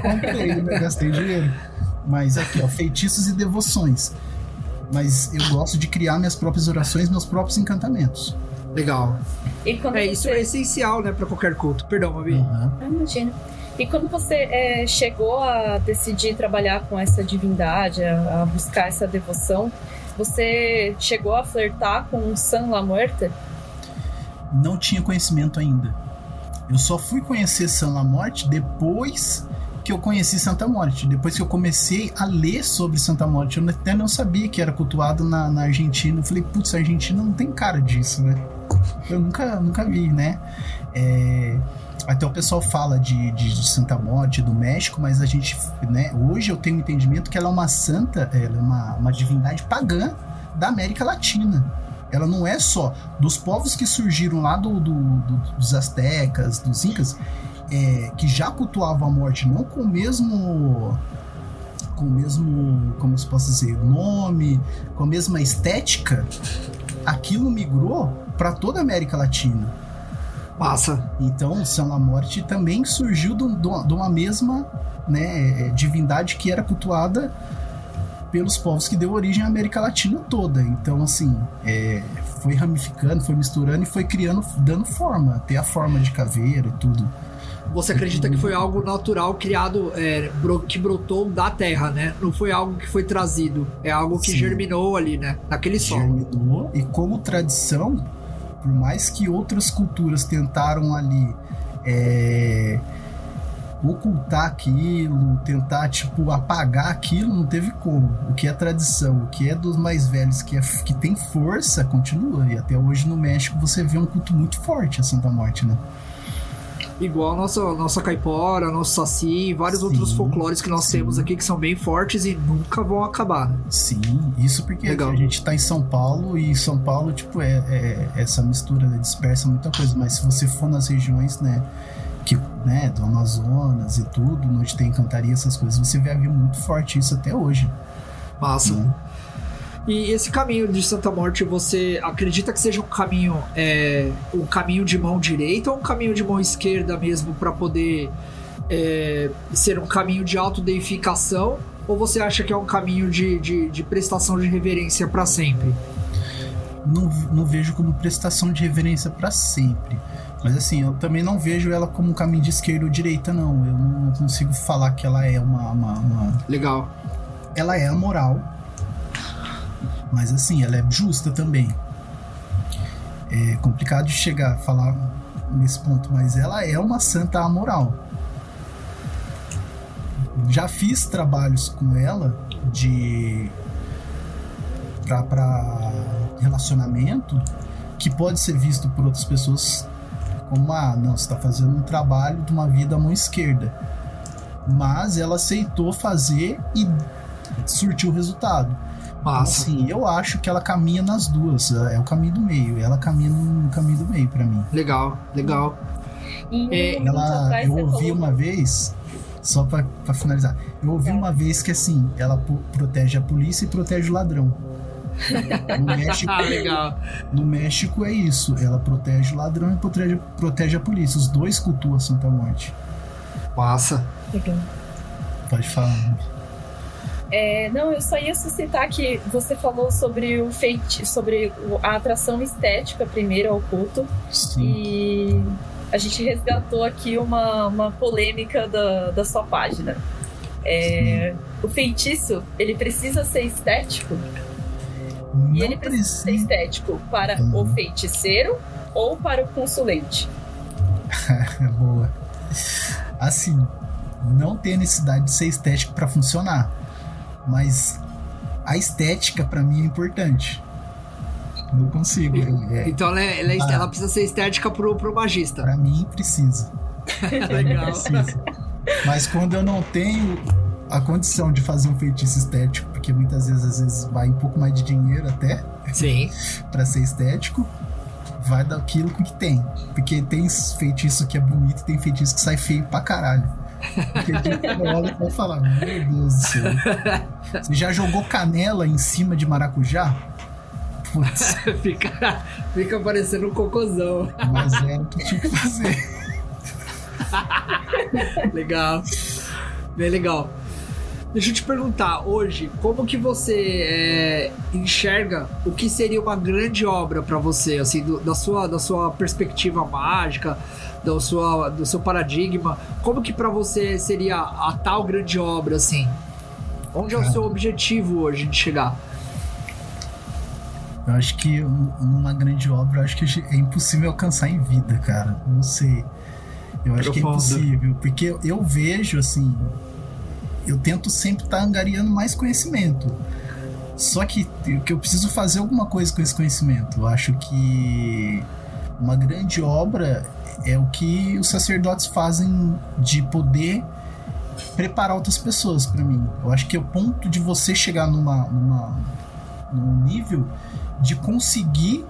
Comprei, né? Gastei dinheiro. Mas aqui, ó, feitiços e devoções. Mas eu gosto de criar minhas próprias orações, meus próprios encantamentos. Legal. é, você... isso é essencial, né, para qualquer culto. Perdão, Mavi. Uhum. Ah, imagina. E quando você é, chegou a decidir trabalhar com essa divindade, a, a, buscar essa devoção, você chegou a flertar com San La Muerte? Não tinha conhecimento ainda. Eu só fui conhecer San La Morte depois que eu conheci Santa Morte. Depois que eu comecei a ler sobre Santa Morte, eu até não sabia que era cultuado na, na Argentina. Eu falei, putz, a Argentina não tem cara disso, né? Eu nunca, nunca vi, né? É, até o pessoal fala de, de, de, Santa Morte do México, mas a gente, né? Hoje eu tenho um entendimento que ela é uma santa, ela é uma, uma divindade pagã da América Latina. Ela não é só dos povos que surgiram lá do, do, do dos astecas, dos incas, é, que já cultuavam a morte não com o mesmo com o mesmo, como se posso dizer, nome, com a mesma estética, aquilo migrou para toda a América Latina. Massa. Então, São La Morte também surgiu de, uma mesma né, é, divindade que era cultuada pelos povos que deu origem à América Latina toda. Então, assim, é, foi ramificando, foi misturando e foi criando, dando forma, até a forma de caveira e tudo. Você acredita que foi algo natural criado, é, que brotou da terra, né? Não foi algo que foi trazido. É algo que Sim. germinou ali, né? Naquele solo. Germinou. E como tradição, por mais que outras culturas tentaram ali é, ocultar aquilo, tentar, tipo, apagar aquilo, não teve como. O que é tradição, o que é dos mais velhos, que, é, que tem força, continua. E até hoje no México você vê um culto muito forte a Santa Morte, né? Igual a nossa, nossa caipora, nosso saci e vários sim, outros folclores que nós sim. temos aqui que são bem fortes e nunca vão acabar. Né? Sim, isso porque a gente tá em São Paulo e São Paulo, tipo, é, é essa mistura né, dispersa muita coisa, mas se você for nas regiões, né, que, né, do Amazonas e tudo, onde tem cantaria, essas coisas, você vê muito forte isso até hoje. Massa. Né? E esse caminho de Santa Morte, você acredita que seja um caminho, é, um caminho de mão direita ou um caminho de mão esquerda mesmo para poder é, ser um caminho de autodeificação? Ou você acha que é um caminho de, de, de prestação de reverência para sempre? Não, não vejo como prestação de reverência para sempre. Mas assim, eu também não vejo ela como um caminho de esquerda ou direita, não. Eu não consigo falar que ela é uma. uma, uma... Legal. Ela é a moral, mas assim, ela é justa também. É complicado de chegar a falar nesse ponto, mas ela é uma santa amoral. Já fiz trabalhos com ela de para relacionamento que pode ser visto por outras pessoas como ah, não, você está fazendo um trabalho de uma vida à mão esquerda. Mas ela aceitou fazer e surtiu o resultado. Massa. Assim, eu acho que ela caminha nas duas. É o caminho do meio. Ela caminha no caminho do meio para mim. Legal, legal. É, ela, eu ouvi uma vez, só para finalizar, eu ouvi uma vez que assim, ela protege a polícia e protege o ladrão. No México, ah, legal. no México é isso. Ela protege o ladrão e protege, protege a polícia. Os dois cultuam a Santa Morte. Massa. Legal. Pode falar. É, não, eu só ia suscitar que você falou sobre o feiti, sobre a atração estética primeiro ao culto. Sim. E a gente resgatou aqui uma, uma polêmica da, da sua página. É, o feitiço, ele precisa ser estético? Não e ele precisa ser estético para uhum. o feiticeiro ou para o consulente? Boa. Assim, não tem necessidade de ser estético para funcionar, mas a estética para mim é importante. Não consigo. É, então ela, é, ela, é, ah. ela, precisa ser estética pro, pro magista. Pra mim precisa. Legal. Precisa. Mas quando eu não tenho a condição de fazer um feitiço estético, porque muitas vezes às vezes vai um pouco mais de dinheiro até. Sim. para ser estético, vai daquilo que tem. Porque tem feitiço que é bonito e tem feitiço que sai feio pra caralho. Tipo, olha vai falar, meu Deus do céu. Você já jogou canela em cima de maracujá? Putz. fica, fica parecendo um cocôzão. Mas era o que tinha que fazer. legal. Bem legal. Deixa eu te perguntar, hoje, como que você é, enxerga o que seria uma grande obra para você, assim, do, da, sua, da sua perspectiva mágica, do, sua, do seu paradigma? Como que para você seria a tal grande obra, assim? Onde é o seu objetivo hoje de chegar? Eu acho que uma grande obra, acho que é impossível alcançar em vida, cara. Não sei. Eu acho Profundo. que é impossível, porque eu vejo assim, eu tento sempre estar tá angariando mais conhecimento. Só que, que eu preciso fazer alguma coisa com esse conhecimento. Eu acho que uma grande obra é o que os sacerdotes fazem de poder preparar outras pessoas para mim. Eu acho que é o ponto de você chegar numa, numa num nível de conseguir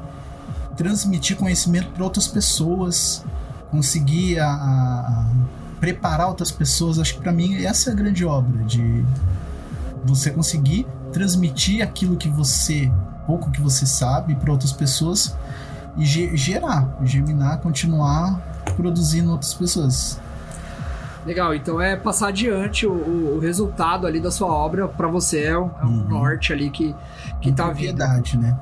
transmitir conhecimento para outras pessoas, conseguir a, a, preparar outras pessoas. Acho que para mim essa é a grande obra de você conseguir transmitir aquilo que você pouco que você sabe para outras pessoas e gerar, germinar, continuar produzindo outras pessoas. Legal, então é passar adiante o, o, resultado ali da sua obra para você é um, é um uhum. norte ali que, que tá vindo. né?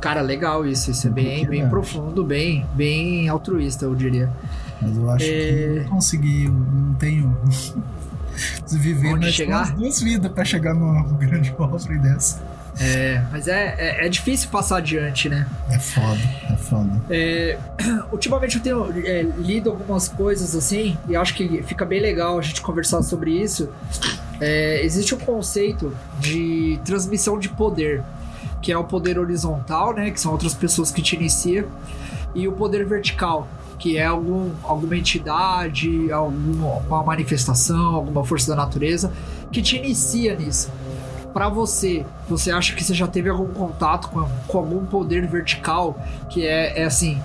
Cara, legal isso. Isso é bem, bem profundo, bem, bem altruísta, eu diria. Mas eu acho é... que não consegui, não tenho. viver mais duas vidas para chegar numa grande obra dessa. É, mas é, é, é, difícil passar adiante, né? É foda, é foda. É, ultimamente eu tenho é, lido algumas coisas assim, e acho que fica bem legal a gente conversar sobre isso. É, existe um conceito de transmissão de poder que é o poder horizontal, né? Que são outras pessoas que te iniciam, e o poder vertical, que é algum, alguma entidade, alguma manifestação, alguma força da natureza que te inicia nisso. Para você, você acha que você já teve algum contato com, com algum poder vertical que é, é assim,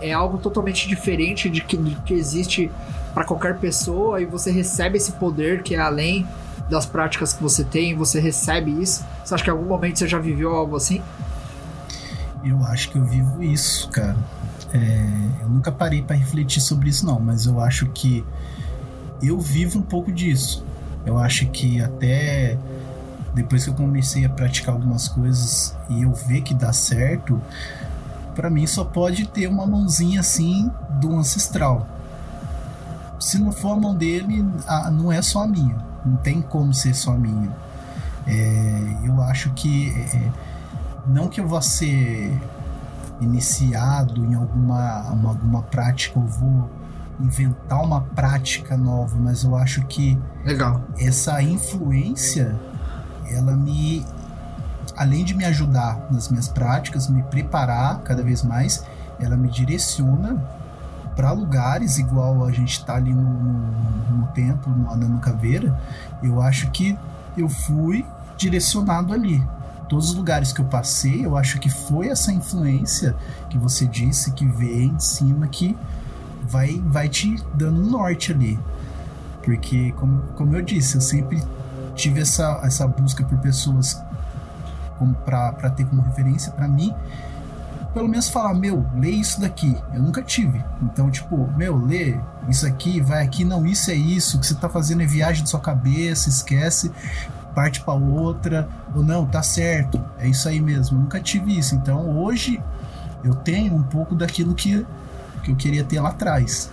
é algo totalmente diferente de que, de que existe para qualquer pessoa e você recebe esse poder que é além das práticas que você tem, você recebe isso? Você acha que em algum momento você já viveu algo assim? Eu acho que eu vivo isso, cara. É, eu nunca parei para refletir sobre isso, não, mas eu acho que eu vivo um pouco disso. Eu acho que até depois que eu comecei a praticar algumas coisas e eu ver que dá certo, para mim só pode ter uma mãozinha assim do ancestral. Se não for a mão dele, não é só a minha não tem como ser só minha. É, eu acho que é, não que eu vá ser iniciado em alguma, uma, alguma prática, eu vou inventar uma prática nova, mas eu acho que Legal. essa influência ela me além de me ajudar nas minhas práticas, me preparar cada vez mais, ela me direciona para lugares igual a gente está ali no, no, no templo, no Adama Caveira, eu acho que eu fui direcionado ali. Todos os lugares que eu passei, eu acho que foi essa influência que você disse que vem de cima que vai, vai te dando um norte ali. Porque, como, como eu disse, eu sempre tive essa, essa busca por pessoas para ter como referência para mim pelo menos falar, meu, lê isso daqui. Eu nunca tive. Então, tipo, meu, lê isso aqui, vai aqui, não, isso é isso, o que você tá fazendo é viagem de sua cabeça, esquece, parte para outra, ou não, tá certo, é isso aí mesmo. Eu nunca tive isso. Então, hoje eu tenho um pouco daquilo que, que eu queria ter lá atrás.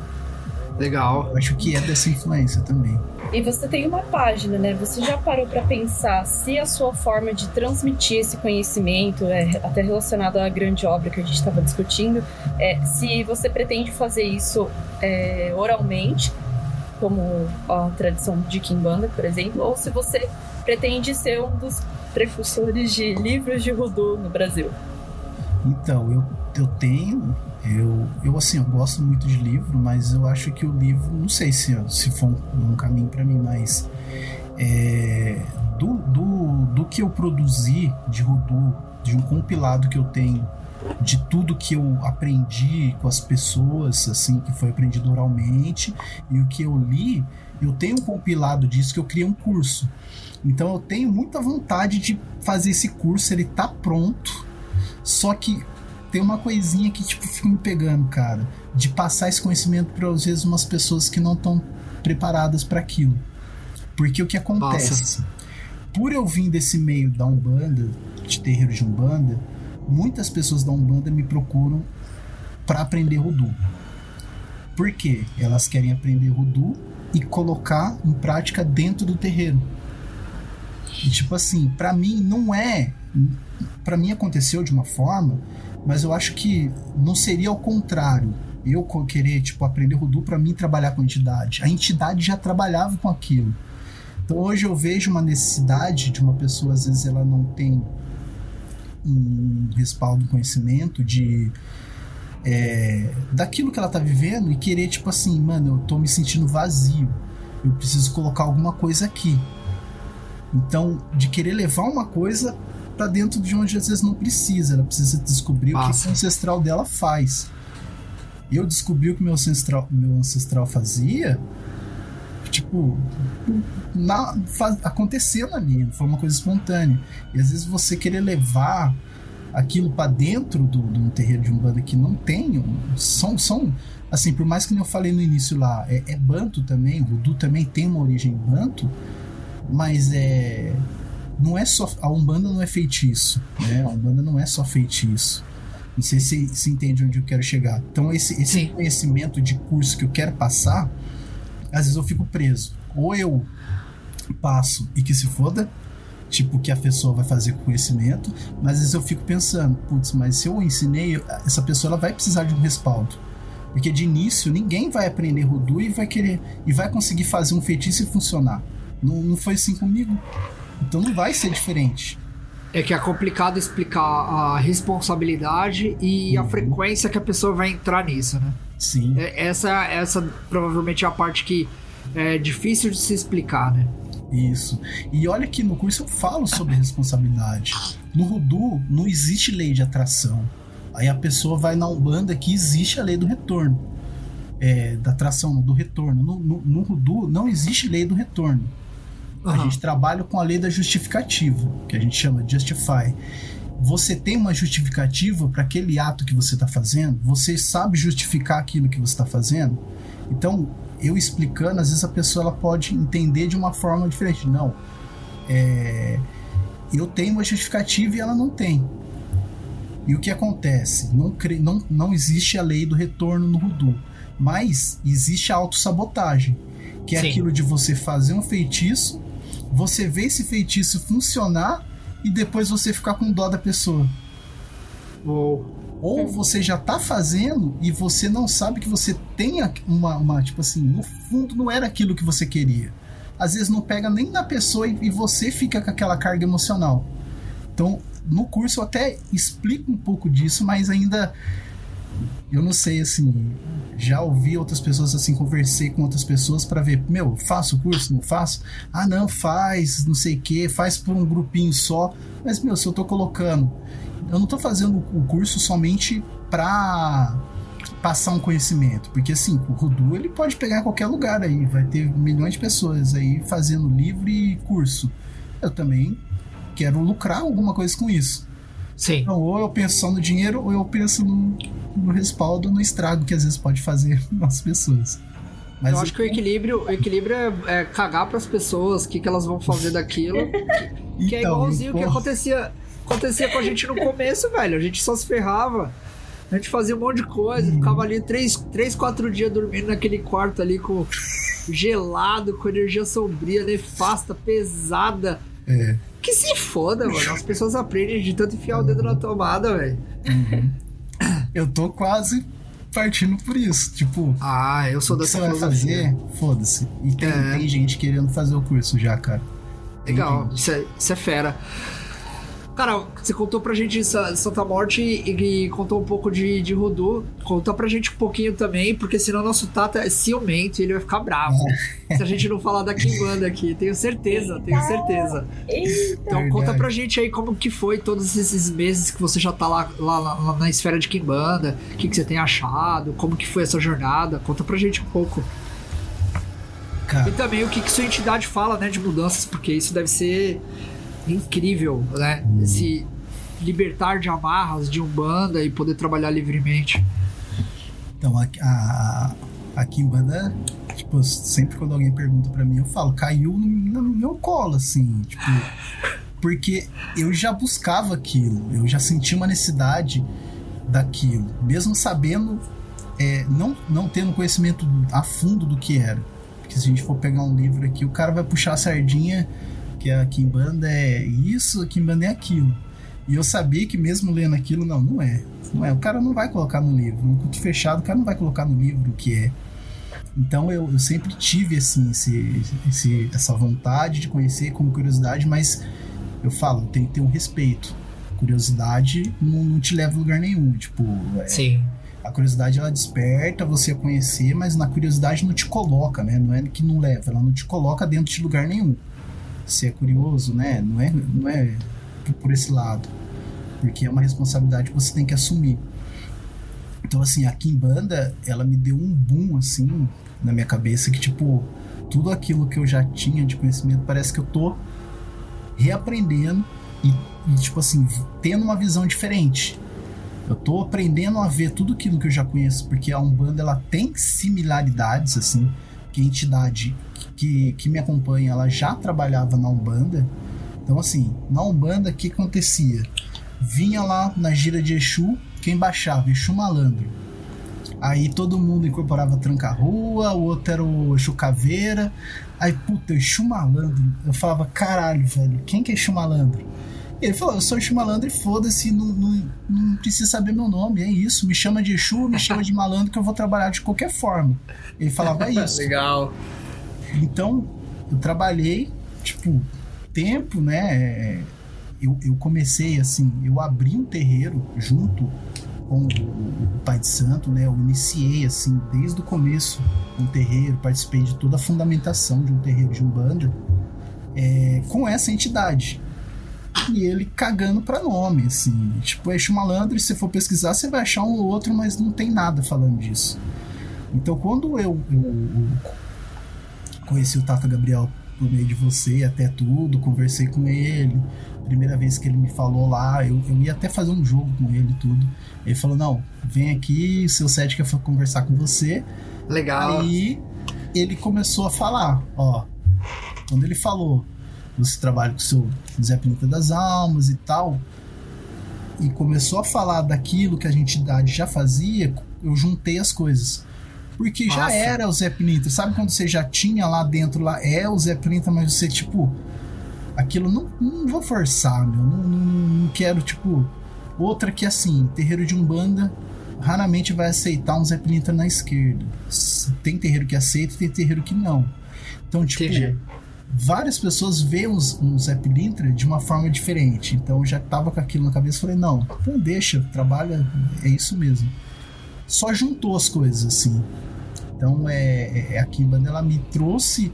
Legal. Eu acho que é dessa influência também. E você tem uma página, né? Você já parou para pensar se a sua forma de transmitir esse conhecimento, é, até relacionado à grande obra que a gente estava discutindo, é, se você pretende fazer isso é, oralmente, como a tradição de Kimbanda, por exemplo, ou se você pretende ser um dos precursores de livros de Voodoo no Brasil? Então, eu, eu tenho. Eu, eu, assim, eu gosto muito de livro, mas eu acho que o livro, não sei se, se for um, um caminho para mim, mas é, do, do, do que eu produzi de Voodoo, de um compilado que eu tenho de tudo que eu aprendi com as pessoas, assim, que foi aprendido oralmente, e o que eu li, eu tenho um compilado disso que eu criei um curso. Então eu tenho muita vontade de fazer esse curso, ele tá pronto. Só que tem uma coisinha que tipo fica me pegando, cara, de passar esse conhecimento para às vezes umas pessoas que não estão preparadas para aquilo. Porque o que acontece? Nossa. Por eu vir desse meio da Umbanda, de terreiro de Umbanda, muitas pessoas da Umbanda me procuram para aprender Rudu. Por quê? Elas querem aprender Rudu e colocar em prática dentro do terreiro. E tipo assim, para mim não é, para mim aconteceu de uma forma, mas eu acho que não seria ao contrário. Eu querer tipo aprender Rudu para mim trabalhar com a entidade. A entidade já trabalhava com aquilo. Então hoje eu vejo uma necessidade de uma pessoa às vezes ela não tem um respaldo, conhecimento de é, daquilo que ela tá vivendo e querer tipo assim, mano, eu tô me sentindo vazio. Eu preciso colocar alguma coisa aqui. Então, de querer levar uma coisa para dentro de onde às vezes não precisa, ela precisa descobrir o que o ancestral dela faz. Eu descobri o que meu ancestral, meu ancestral fazia, tipo, na, faz, acontecendo ali, foi uma coisa espontânea. E às vezes você querer levar aquilo para dentro do, de um terreiro de umbanda que não tem, são, são assim, por mais que eu falei no início lá, é, é banto também, o voodoo também tem uma origem banto, mas é não é só a umbanda não é feitiço, né? A umbanda não é só feitiço. Não sei se se entende onde eu quero chegar. Então esse, esse conhecimento de curso que eu quero passar, às vezes eu fico preso. Ou eu passo e que se foda, tipo que a pessoa vai fazer com conhecimento, mas às vezes eu fico pensando, putz, mas se eu ensinei, essa pessoa ela vai precisar de um respaldo. Porque de início ninguém vai aprender Rudu e vai querer e vai conseguir fazer um feitiço e funcionar. Não, não foi assim comigo. Então não vai ser diferente. É que é complicado explicar a responsabilidade e uhum. a frequência que a pessoa vai entrar nisso, né? Sim. É, essa, essa provavelmente é a parte que é difícil de se explicar, né? Isso. E olha que no curso eu falo sobre responsabilidade. No Rudu não existe lei de atração. Aí a pessoa vai na Umbanda que existe a lei do retorno. É, da atração, do retorno. No, no, no Rudu não existe lei do retorno. Uhum. A gente trabalha com a lei da justificativa, que a gente chama de justify. Você tem uma justificativa para aquele ato que você está fazendo? Você sabe justificar aquilo que você está fazendo? Então, eu explicando, às vezes a pessoa ela pode entender de uma forma diferente. Não, é, eu tenho uma justificativa e ela não tem. E o que acontece? Não, não, não existe a lei do retorno no Rudu, mas existe a autossabotagem, que é Sim. aquilo de você fazer um feitiço você vê esse feitiço funcionar e depois você ficar com dó da pessoa. Ou, ou você já tá fazendo e você não sabe que você tem uma, uma, tipo assim, no fundo não era aquilo que você queria. Às vezes não pega nem na pessoa e, e você fica com aquela carga emocional. Então, no curso eu até explico um pouco disso, mas ainda eu não sei assim, já ouvi outras pessoas assim, conversei com outras pessoas para ver, meu, faço o curso, não faço? Ah, não, faz, não sei o que, faz por um grupinho só. Mas, meu, se eu tô colocando, eu não tô fazendo o curso somente pra passar um conhecimento, porque assim, o Rudu ele pode pegar em qualquer lugar aí, vai ter milhões de pessoas aí fazendo livro e curso. Eu também quero lucrar alguma coisa com isso. Sim. Então, ou eu penso só no dinheiro, ou eu penso no, no respaldo, no estrago que às vezes pode fazer nas pessoas. Mas eu acho que o equilíbrio, o equilíbrio é, é cagar para as pessoas, o que, que elas vão fazer daquilo. Que, que é então, é igualzinho o que acontecia, acontecia com a gente no começo, velho. A gente só se ferrava. A gente fazia um monte de coisa, ficava ali três, três, quatro dias dormindo naquele quarto ali com gelado, com energia sombria, nefasta, pesada. É. Que se foda, mano. As pessoas aprendem de tanto enfiar o dedo na tomada, velho. Uhum. Eu tô quase partindo por isso. Tipo, ah, eu sou dessa você vai fazer, foda-se. E tem, É. tem gente querendo fazer o curso já, cara. Tem Legal, isso é, isso é fera. Cara, você contou pra gente Sa- Santa Morte e, e contou um pouco de, de Rudu. Conta pra gente um pouquinho também, porque senão nosso Tata é ciumento e ele vai ficar bravo. se a gente não falar da Kimbanda aqui. Tenho certeza, tenho certeza. Eita, Então Verdade. conta pra gente aí como que foi todos esses meses que você já tá lá, lá, lá- na esfera de Kimbanda. O que, que você tem achado, como que foi essa jornada. Conta pra gente um pouco. E Cara, também o que, que sua entidade fala, né, de mudanças, porque isso deve ser incrível, né? Se libertar de amarras, de umbanda e poder trabalhar livremente. então a, a, a Kimbanda, tipo, sempre quando alguém pergunta pra mim, eu falo, caiu no, no meu colo, assim, tipo. Porque eu já buscava aquilo, eu já sentia uma necessidade daquilo, mesmo sabendo, é, não, não tendo conhecimento a fundo do que era. Porque se a gente for pegar um livro aqui, o cara vai puxar a sardinha, que a Kimbanda é isso, a Kimbanda é aquilo. E eu sabia que mesmo lendo aquilo, não, não é. Não é. O cara não vai colocar no livro. Um culto fechado, o cara não vai colocar no livro o que é. Então eu, eu sempre tive assim, esse, esse, essa vontade de conhecer como curiosidade, mas eu falo, tem que ter um respeito. Curiosidade não, não te leva a lugar nenhum. Tipo, é, Sim. a curiosidade ela desperta você a conhecer, mas na curiosidade não te coloca, né? Não é que não leva, ela não te coloca dentro de lugar nenhum. Você é curioso, né? Não é, não é por esse lado. Porque é uma responsabilidade que você tem que assumir. Então, assim, a Kimbanda, ela me deu um boom, assim, na minha cabeça, que, tipo, tudo aquilo que eu já tinha de conhecimento, parece que eu tô reaprendendo e, e, tipo assim, tendo uma visão diferente. Eu tô aprendendo a ver tudo aquilo que eu já conheço, porque a Umbanda ela tem similaridades, assim, que a entidade que, que me acompanha, ela já trabalhava na Umbanda. Então, assim, na Umbanda, o que acontecia? Vinha lá na gira de Exu, quem baixava? Exu Malandro. Aí todo mundo incorporava Tranca-Rua, o outro era o Exu Caveira. Aí, puta, Exu Malandro. Eu falava, caralho, velho, quem que é Exu Malandro? Ele falou, eu sou Exu Malandro e foda-se, não, não, não precisa saber meu nome, é isso. Me chama de Exu, me chama de malandro que eu vou trabalhar de qualquer forma. Ele falava isso. Legal. Então, eu trabalhei, tipo, tempo, né? Eu, eu comecei assim, eu abri um terreiro junto com o, Pai de Santo, né? Eu iniciei assim, desde o começo um terreiro, participei de toda a fundamentação de um terreiro de Umbanda é, com essa entidade. E ele cagando pra nome, assim. Tipo, Eixo Malandro, e se você for pesquisar, você vai achar um ou outro, mas não tem nada falando disso. Então, quando eu, eu, eu conheci o Tata Gabriel por meio de você, até tudo, conversei com ele. Primeira vez que ele me falou lá, eu, eu ia até fazer um jogo com ele e tudo. Ele falou: Não, vem aqui, o seu set quer conversar com você. Legal. Aí ele começou a falar: Ó, quando ele falou, você trabalha com o seu Zé Pinta das Almas e tal, e começou a falar daquilo que a entidade já fazia, eu juntei as coisas. Porque já Massa. era o Zé Plinter. Sabe quando você já tinha lá dentro, lá é o Zé Plinter, mas você, tipo, aquilo não, não vou forçar, meu. Não, não, não quero, tipo. Outra que assim, terreiro de Umbanda raramente vai aceitar um Zé Plinter na esquerda. Tem terreiro que aceita tem terreiro que não. Então, tipo, Entendi. várias pessoas veem os, um Zé Pilintra de uma forma diferente. Então eu já tava com aquilo na cabeça falei, não, então deixa, trabalha, é isso mesmo. Só juntou as coisas, assim. Então é, é a Kimbanda, ela me trouxe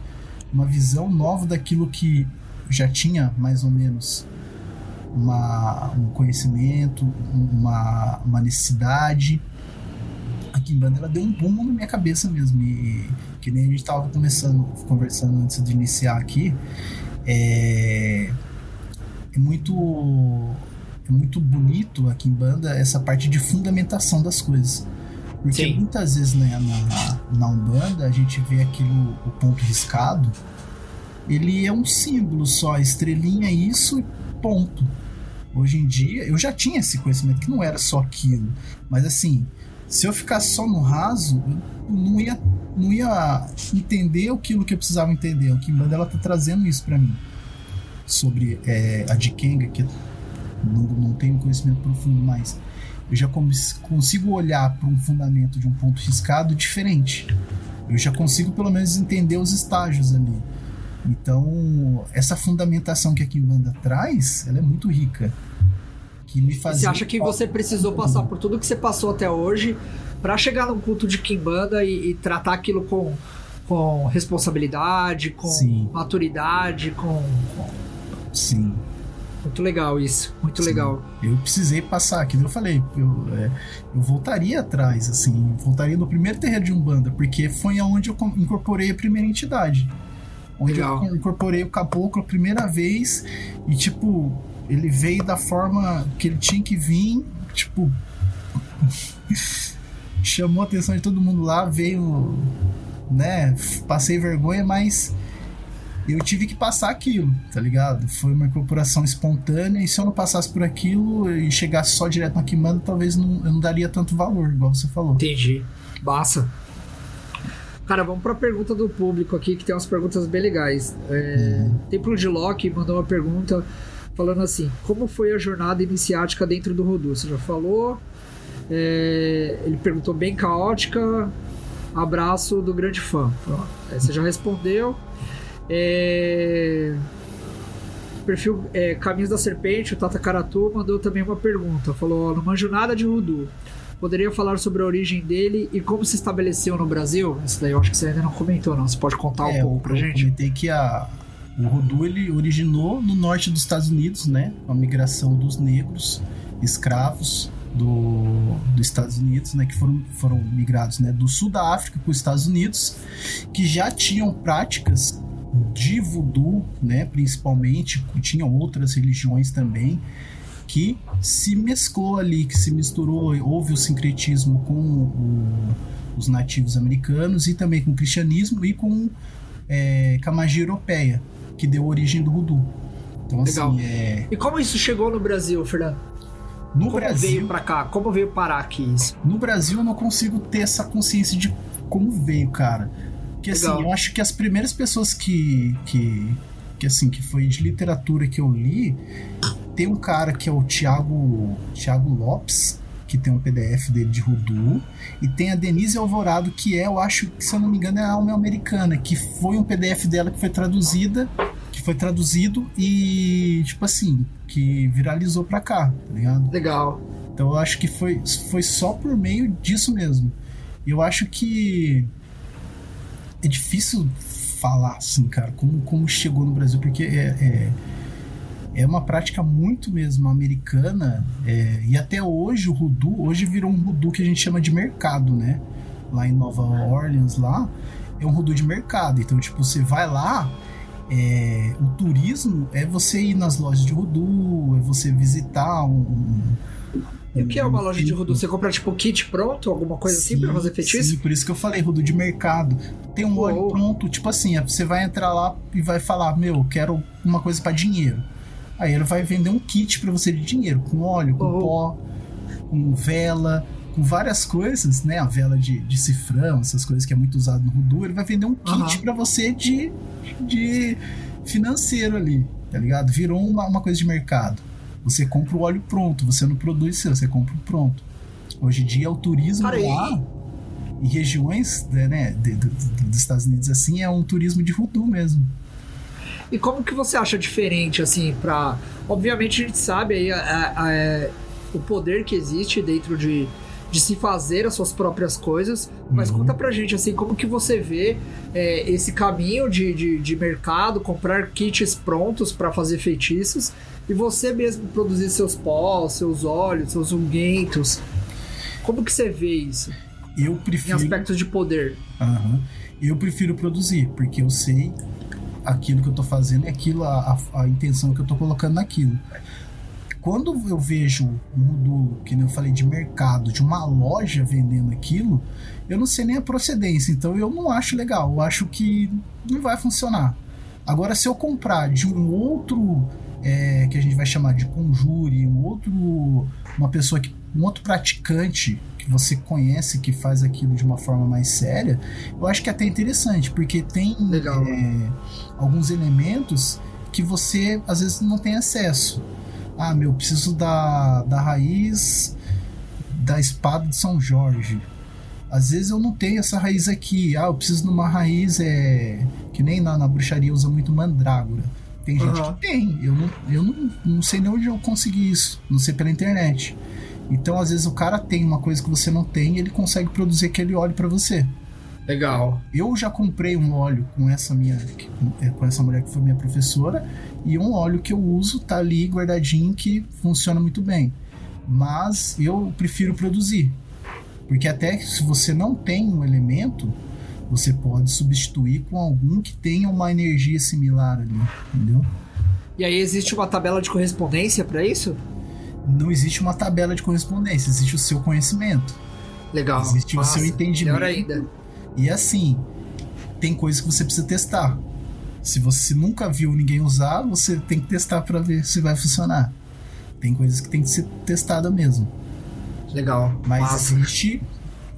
uma visão nova daquilo que já tinha mais ou menos uma, um conhecimento, uma, uma necessidade. A Kimbanda ela deu um boom na minha cabeça mesmo. E que nem a gente estava começando, conversando antes de iniciar aqui. É, é muito é muito bonito aqui em banda essa parte de fundamentação das coisas. Porque Sim. muitas vezes né, na, na Umbanda a gente vê aquilo, o ponto riscado, ele é um símbolo só, estrelinha, isso e ponto. Hoje em dia, eu já tinha esse conhecimento que não era só aquilo. Mas assim, se eu ficasse só no raso, eu não ia, não ia entender aquilo que eu precisava entender. O Kimbanda ela tá trazendo isso para mim. Sobre é, a Dikenga, que não, não tenho conhecimento profundo, mas eu já consigo olhar para um fundamento de um ponto riscado diferente. Eu já consigo pelo menos entender os estágios ali. Então, essa fundamentação que a Kimbanda traz, ela é muito rica. Que me fazia... Você acha que você precisou passar por tudo que você passou até hoje para chegar num culto de Kimbanda e, e tratar aquilo com, com responsabilidade, com Sim. maturidade, com... Sim. Muito legal isso, muito Sim. legal. Eu precisei passar, aqui eu falei, eu, é, eu voltaria atrás, assim, voltaria no primeiro terreiro de Umbanda, porque foi aonde eu incorporei a primeira entidade. Onde legal. eu incorporei o caboclo a primeira vez e, tipo, ele veio da forma que ele tinha que vir, tipo. chamou a atenção de todo mundo lá, veio, né? Passei vergonha, mas eu tive que passar aquilo, tá ligado? Foi uma incorporação espontânea e se eu não passasse por aquilo e chegasse só direto na Kimanda, talvez não, eu não daria tanto valor, igual você falou. Entendi. Massa. Cara, vamos pra pergunta do público aqui, que tem umas perguntas bem legais. É, uhum. Templo de Loki mandou uma pergunta falando assim: Como foi a jornada iniciática dentro do Rodu? Você já falou. É, ele perguntou bem caótica. Abraço do grande fã. Você já respondeu. É... Perfil é, Caminhos da Serpente, o Tata Karatu, mandou também uma pergunta. Falou: ó, Não manjo nada de Rudu. Poderia falar sobre a origem dele e como se estabeleceu no Brasil? Isso daí eu acho que você ainda não comentou, não. Você pode contar é, um pouco pra eu gente? Eu comentei que a, o Rudu ele originou no norte dos Estados Unidos, né? A migração dos negros, escravos do, dos Estados Unidos, né? Que foram, foram migrados né, do sul da África para os Estados Unidos, que já tinham práticas de voodoo, né, principalmente, tinham outras religiões também, que se mesclou ali, que se misturou, houve o sincretismo com o, os nativos americanos e também com o cristianismo e com, é, com a magia europeia, que deu origem do voodoo. Então, assim, Legal. assim, é... E como isso chegou no Brasil, Fernando? No como Brasil, veio para cá? Como veio parar aqui isso? No Brasil eu não consigo ter essa consciência de como veio, cara. Porque assim, eu acho que as primeiras pessoas que, que, que assim, que foi de literatura que eu li, tem um cara que é o Thiago, Thiago Lopes, que tem um PDF dele de Rudu, e tem a Denise Alvorado, que é, eu acho que, se eu não me engano, é a alma americana, que foi um PDF dela que foi traduzida, que foi traduzido e, tipo assim, que viralizou pra cá, tá ligado? Legal. Então eu acho que foi, foi só por meio disso mesmo. Eu acho que é difícil falar assim, cara, como, como chegou no Brasil, porque é, é, é uma prática muito mesmo americana, é, e até hoje o Rudu, hoje virou um Rudu que a gente chama de mercado, né? Lá em Nova Orleans, lá, é um Rudu de mercado. Então, tipo, você vai lá, é, o turismo é você ir nas lojas de Rudu, é você visitar um, e o que é uma loja de Rudu? Você compra tipo kit pronto, alguma coisa sim, assim pra fazer feitiço? Sim, por isso que eu falei, Rudu de mercado. Tem um óleo pronto, tipo assim, você vai entrar lá e vai falar, meu, quero uma coisa para dinheiro. Aí ele vai vender um kit para você de dinheiro, com óleo, com pó, com vela, com várias coisas, né? A vela de, de cifrão, essas coisas que é muito usado no Rudu, ele vai vender um kit uhum. para você de, de financeiro ali, tá ligado? Virou uma, uma coisa de mercado. Você compra o óleo pronto, você não produz seu, você compra o pronto. Hoje em dia o turismo lá em regiões né, né de, de, de, dos Estados Unidos assim é um turismo de voodoo mesmo. E como que você acha diferente assim para obviamente a gente sabe aí a, a, a, o poder que existe dentro de de se fazer as suas próprias coisas, mas uhum. conta pra gente assim, como que você vê é, esse caminho de, de, de mercado, comprar kits prontos para fazer feitiços e você mesmo produzir seus pós, seus óleos, seus ungüentos. Como que você vê isso? Eu prefiro. Em aspectos de poder. Uhum. Eu prefiro produzir, porque eu sei aquilo que eu tô fazendo é aquilo, a, a, a intenção que eu tô colocando naquilo. Quando eu vejo um que eu falei, de mercado, de uma loja vendendo aquilo, eu não sei nem a procedência, então eu não acho legal. Eu acho que não vai funcionar. Agora, se eu comprar de um outro é, que a gente vai chamar de conjure, um outro, uma pessoa que, um outro praticante que você conhece que faz aquilo de uma forma mais séria, eu acho que é até interessante, porque tem é, alguns elementos que você às vezes não tem acesso. Ah, meu, preciso da, da raiz da espada de São Jorge. Às vezes eu não tenho essa raiz aqui. Ah, eu preciso de uma raiz é que nem na, na bruxaria usa muito mandrágora. Tem gente uhum. que tem. Eu, não, eu não, não sei nem onde eu consegui isso. Não sei pela internet. Então, às vezes, o cara tem uma coisa que você não tem e ele consegue produzir aquele óleo para você. Legal. Eu já comprei um óleo com essa minha com essa mulher que foi minha professora e um óleo que eu uso tá ali guardadinho que funciona muito bem. Mas eu prefiro produzir. Porque até se você não tem um elemento, você pode substituir com algum que tenha uma energia similar ali, entendeu? E aí existe uma tabela de correspondência para isso? Não existe uma tabela de correspondência, existe o seu conhecimento. Legal. Existe Massa. o seu entendimento. Melhor ainda. E assim, tem coisas que você precisa testar. Se você nunca viu ninguém usar, você tem que testar para ver se vai funcionar. Tem coisas que tem que ser testada mesmo. Legal. Mas Massa. existe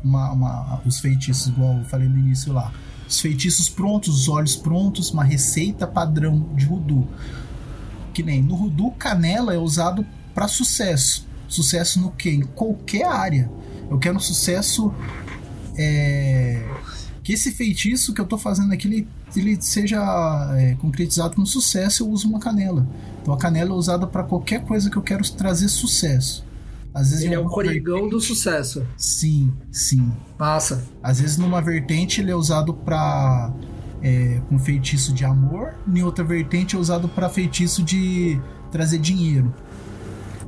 uma, uma, os feitiços, igual eu falei no início lá. Os feitiços prontos, os olhos prontos, uma receita padrão de Rudu. Que nem no Rudu, canela é usado para sucesso. Sucesso no quê? Em qualquer área. Eu quero um sucesso é, que esse feitiço que eu tô fazendo aqui ele, ele seja é, concretizado com sucesso, eu uso uma canela. Então a canela é usada para qualquer coisa que eu quero trazer sucesso. Às vezes ele é o corigão do sucesso. Sim, sim. Massa. Às vezes numa vertente ele é usado para é, com feitiço de amor, em outra vertente é usado para feitiço de trazer dinheiro.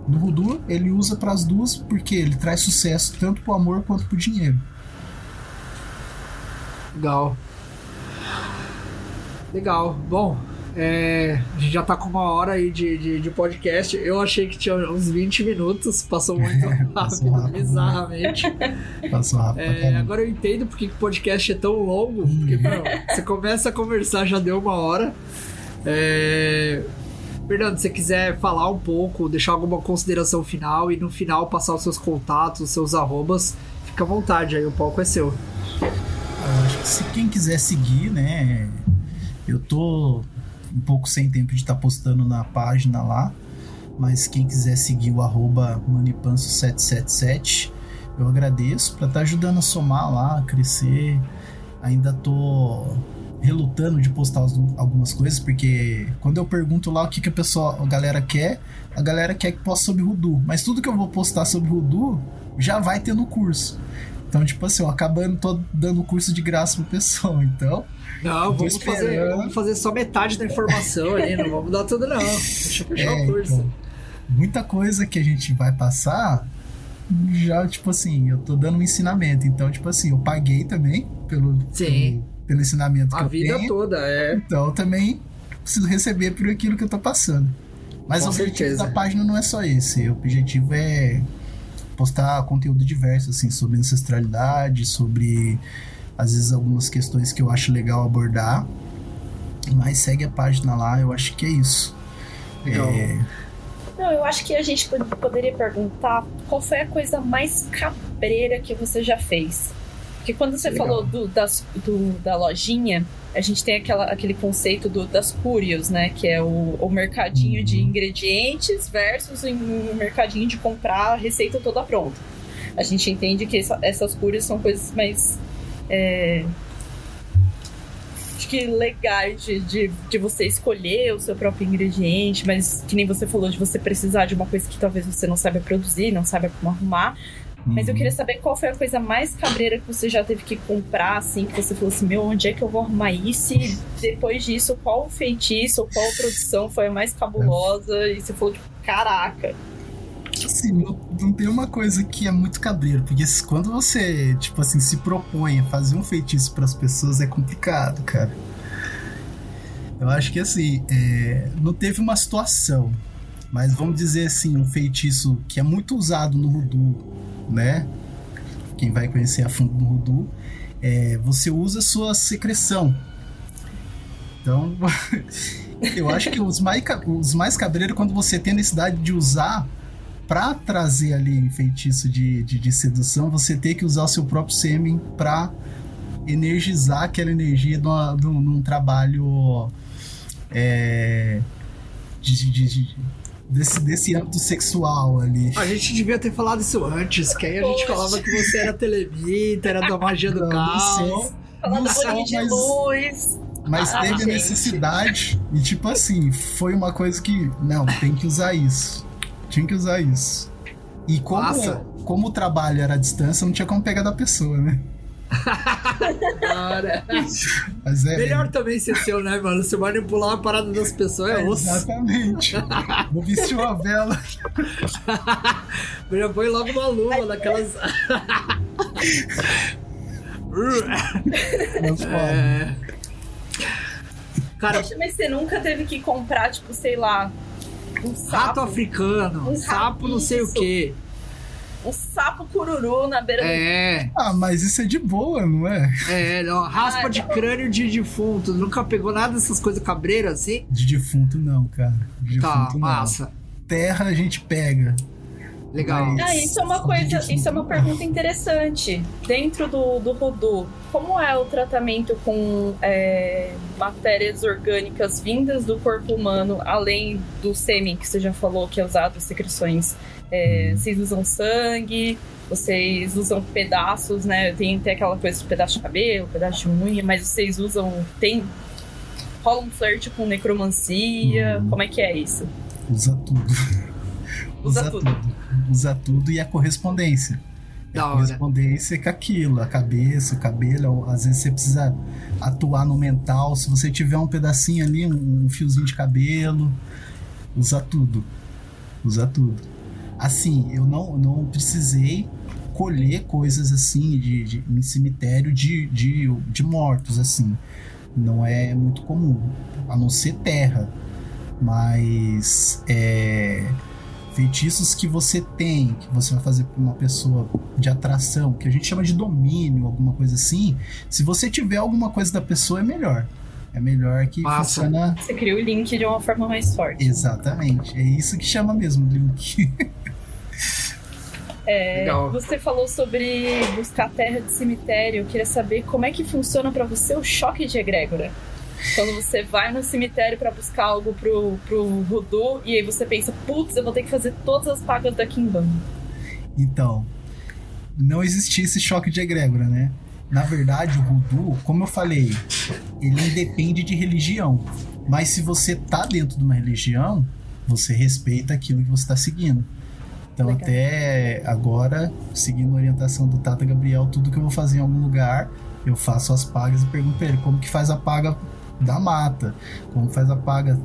No Rudu ele usa para as duas porque ele traz sucesso tanto pro amor quanto pro dinheiro. Legal. Legal. Bom, é, a gente já tá com uma hora aí de, de, de, podcast. Eu achei que tinha uns 20 minutos, passou muito rápido, passou rápido né? bizarramente. Passou rápido. É, agora eu entendo porque o podcast é tão longo. Porque, mano, você começa a conversar, já deu uma hora. É, Fernando, se você quiser falar um pouco, deixar alguma consideração final e no final passar os seus contatos, os seus arrobas, fica à vontade aí, o palco é seu acho que se quem quiser seguir, né? Eu tô um pouco sem tempo de estar tá postando na página lá, mas quem quiser seguir o arroba manipanso777, eu agradeço para estar tá ajudando a somar lá, a crescer. Ainda tô relutando de postar algumas coisas, porque quando eu pergunto lá o que, que a pessoa, a galera quer, a galera quer que poste sobre Rudu. Mas tudo que eu vou postar sobre Rudu já vai ter no curso. Então, tipo assim, eu acabando tô dando curso de graça pro pessoal, então. Não, vamos fazer, vamos fazer só metade da informação ali, não vamos dar tudo não. Deixa eu fechar é, o curso. Então, muita coisa que a gente vai passar, já, tipo assim, eu tô dando um ensinamento. Então, tipo assim, eu paguei também pelo, pelo, pelo, ensinamento a que eu tenho. A vida toda, é. Então, eu também preciso receber por aquilo que eu tô passando. Mas Com o objetivo certeza. da página não é só esse. O objetivo é postar conteúdo diverso, assim, sobre ancestralidade, sobre, às vezes, algumas questões que eu acho legal abordar. Mas segue a página lá, eu acho que é isso. Legal. É... Não, eu acho que a gente poderia perguntar qual foi a coisa mais cabreira que você já fez. Porque quando você Legal. falou do, das, do, da lojinha, a gente tem aquela, aquele conceito do, das curios, né? Que é o, o mercadinho de ingredientes versus o mercadinho de comprar a receita toda pronta. A gente entende que essa, essas curios são coisas mais. É, que legais de, de, de você escolher o seu próprio ingrediente, mas que nem você falou, de você precisar de uma coisa que talvez você não saiba produzir, não saiba como arrumar. Mas eu queria saber qual foi a coisa mais cabreira que você já teve que comprar, assim, que você falou assim, meu, onde é que eu vou arrumar isso? E depois disso, qual feitiço, qual produção foi a mais cabulosa? E você falou, caraca. Assim, não, não tem uma coisa que é muito cabreiro, porque quando você, tipo assim, se propõe a fazer um feitiço para as pessoas é complicado, cara. Eu acho que assim, é, não teve uma situação, mas vamos dizer assim, um feitiço que é muito usado no Voodoo né? Quem vai conhecer a fundo no Rudu, é, você usa sua secreção. Então, Eu acho que os mais, os mais cabreiros, quando você tem a necessidade de usar pra trazer ali feitiço de, de, de sedução, você tem que usar o seu próprio sêmen pra energizar aquela energia de, uma, de, um, de um trabalho é, de, de, desse, desse âmbito sexual ali. A gente devia ter falado isso antes, que aí a gente falava que você era telemita, era da magia do Não, caos. Falando de mas, luz. mas Ah, teve a necessidade e tipo assim, foi uma coisa que, não, tem que usar isso. Tinha que usar isso. E como, Nossa. como o trabalho era à distância, não tinha como pegar da pessoa, né? Cara, Mas é. melhor também ser seu, né, mano? Você manipular a parada das pessoas é osso. Exatamente. Vou vestir uma vela. Já põe logo uma luva foda. é... Cara, Poxa, mas você nunca teve que comprar, tipo, sei lá, um sapo. rato africano, Um sapo não sei o isso. Um sapo cururu na beira do. É, Ah, mas isso é de boa, não é? é, não, raspa Ah, de crânio de defunto. Nunca pegou nada dessas coisas cabreiras assim? De defunto não, cara. De Tá, defunto não. massa. Terra a gente pega. Legal. Mas- Ah, isso é uma coisa, isso é uma não. pergunta interessante. Dentro do, do Voodoo, como é o tratamento com é, matérias orgânicas vindas do corpo humano, além do sêmen que você já falou que é usado, secreções? É, vocês usam sangue, vocês usam pedaços, né? Tem até aquela coisa de pedaço de cabelo, pedaço de unha, mas vocês usam. Tem. Rola um flerte com necromancia. Uhum. Como é que é isso? Usa tudo. Usa tudo. Usa tudo e a correspondência. E Da a hora. correspondência com aquilo, a cabeça, o cabelo. Às vezes você precisa atuar no mental. Se você tiver um pedacinho ali, um fiozinho de cabelo, usa tudo. Usa tudo. Assim, eu não, não precisei colher coisas assim de, de, em cemitério de, de, de mortos, assim. Não é muito comum. A não ser terra. Mas é, feitiços que você tem, que você vai fazer para uma pessoa de atração, que a gente chama de domínio, alguma coisa assim. Se você tiver alguma coisa da pessoa, é melhor. É melhor que Massa. funciona. Você cria o link de uma forma mais forte. Exatamente. É isso que chama mesmo link. É, Legal. você falou sobre buscar terra de cemitério. Eu queria saber como é que funciona pra você o choque de egrégora. Quando você vai no cemitério pra buscar algo pro, pro voodoo e aí você pensa, putz, eu vou ter que fazer todas as pagas da Kimbanda. Então, não existia esse choque de egrégora, né? Na verdade, o voodoo, como eu falei, ele independe de religião. Mas se você tá dentro de uma religião, você respeita aquilo que você está seguindo. Então, Legal. até agora, seguindo a orientação do Tata Gabriel, tudo que eu vou fazer em algum lugar, eu faço as pagas e pergunto pra ele como que faz a paga da mata, como faz a paga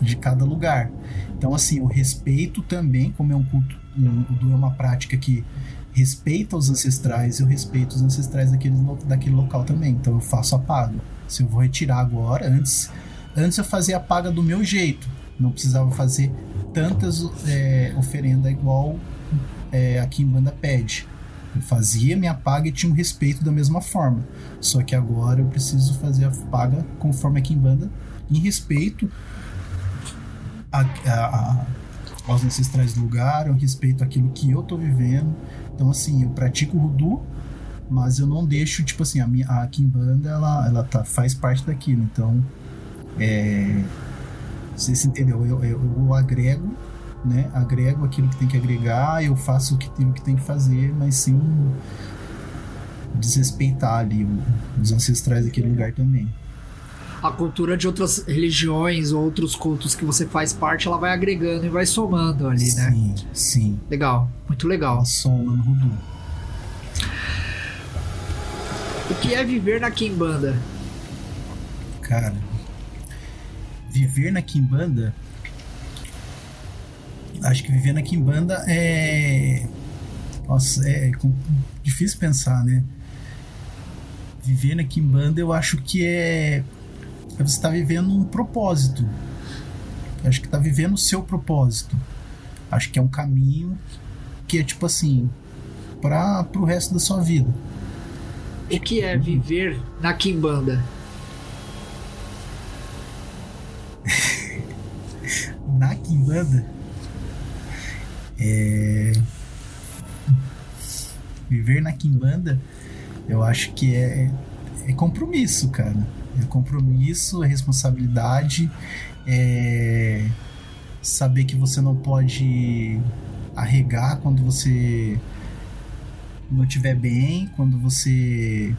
de cada lugar. Então, assim, o respeito também, como é um culto, um, é uma prática que respeita os ancestrais, eu respeito os ancestrais daquele, daquele local também. Então, eu faço a paga. Se eu vou retirar agora, antes, antes eu fazia a paga do meu jeito, não precisava fazer tantas é, oferendas igual é, a Kimbanda pede. Eu fazia minha paga e tinha um respeito da mesma forma. Só que agora eu preciso fazer a paga conforme a Kimbanda, em respeito a, a- a- aos ancestrais do lugar, em respeito àquilo que eu tô vivendo. Então, assim, eu pratico o Rudu, mas eu não deixo, tipo assim, a, minha, a Kimbanda, ela, ela tá, faz parte daquilo. Então, é, você se entendeu? Eu, eu, eu agrego, né? Agrego aquilo que tem que agregar, eu faço aquilo que tem que fazer, mas sem desrespeitar ali o- os ancestrais daquele lugar também. A cultura de outras religiões ou outros cultos que você faz parte, ela vai agregando e vai somando ali, né? Sim, sim. Legal, muito legal. Ela soma no Rudu. O que é viver na Kimbanda? Cara, viver na Kimbanda. Acho que viver na Kimbanda é. Nossa, é difícil pensar, né? Viver na Kimbanda eu acho que é. é você tá vivendo um propósito. Eu acho que tá vivendo o seu propósito. Acho que é um caminho que é tipo assim. Para pro resto da sua vida. O que é viver na Kimbanda? Na Kimbanda, é... viver na Kimbanda, eu acho que é, é compromisso, cara. É compromisso, é responsabilidade, é saber que você não pode arregar quando você não estiver bem, quando você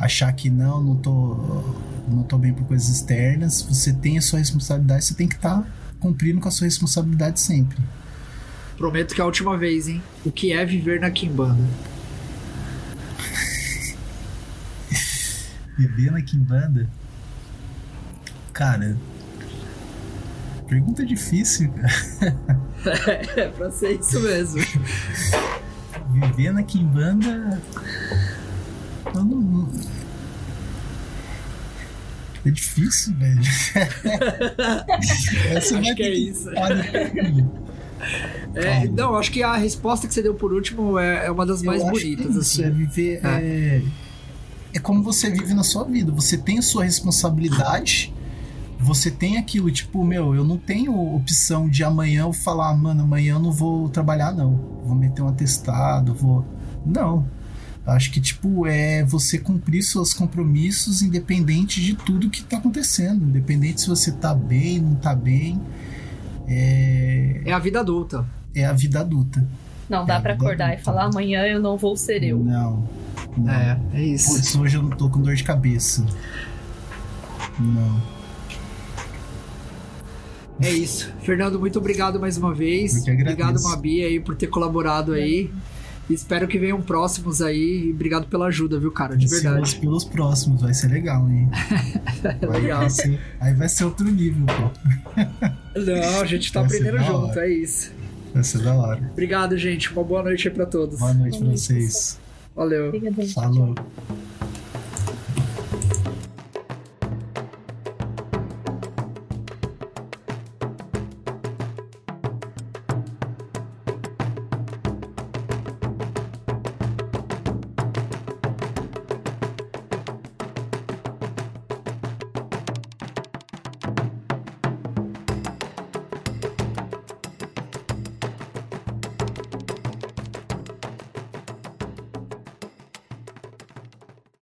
achar que não, não tô, não tô bem por coisas externas, você tem a sua responsabilidade, você tem que estar tá cumprindo com a sua responsabilidade sempre. Prometo que é a última vez, hein? O que é viver na Kimbanda? viver na Kimbanda? Cara, pergunta difícil, cara. é, pra ser isso mesmo. Viver na Kimbanda. Eu não... É difícil, velho. Essa Acho que é isso. É, não, acho que a resposta que você deu por último é, é uma das eu mais bonitas. É assim. É viver. É. é. É, como você vive na sua vida. Você tem a sua responsabilidade. Você tem aquilo, tipo, meu, eu não tenho opção de amanhã eu falar, mano, amanhã eu não vou trabalhar, não. Vou meter um atestado, vou. Não. Acho que, tipo, é você cumprir seus compromissos independente de tudo que tá acontecendo. Independente se você tá bem, não tá bem. É, é a vida adulta. É a vida adulta. Não dá é para acordar adulta. e falar amanhã eu não vou ser eu. Não. não. É, é isso. Putz, hoje eu não tô com dor de cabeça. Não. É isso. Fernando, muito obrigado mais uma vez. Obrigado, Mabi, aí, por ter colaborado aí. Espero que venham próximos aí. E obrigado pela ajuda, viu, cara? De verdade. pelos próximos, vai ser legal, hein? Vai legal. Ser, aí vai ser outro nível, pô. Não, a gente tá vai aprendendo junto, é isso. Vai ser da hora. Obrigado, gente. Uma boa noite aí pra todos. Boa noite boa pra noite, vocês. Valeu. Falou.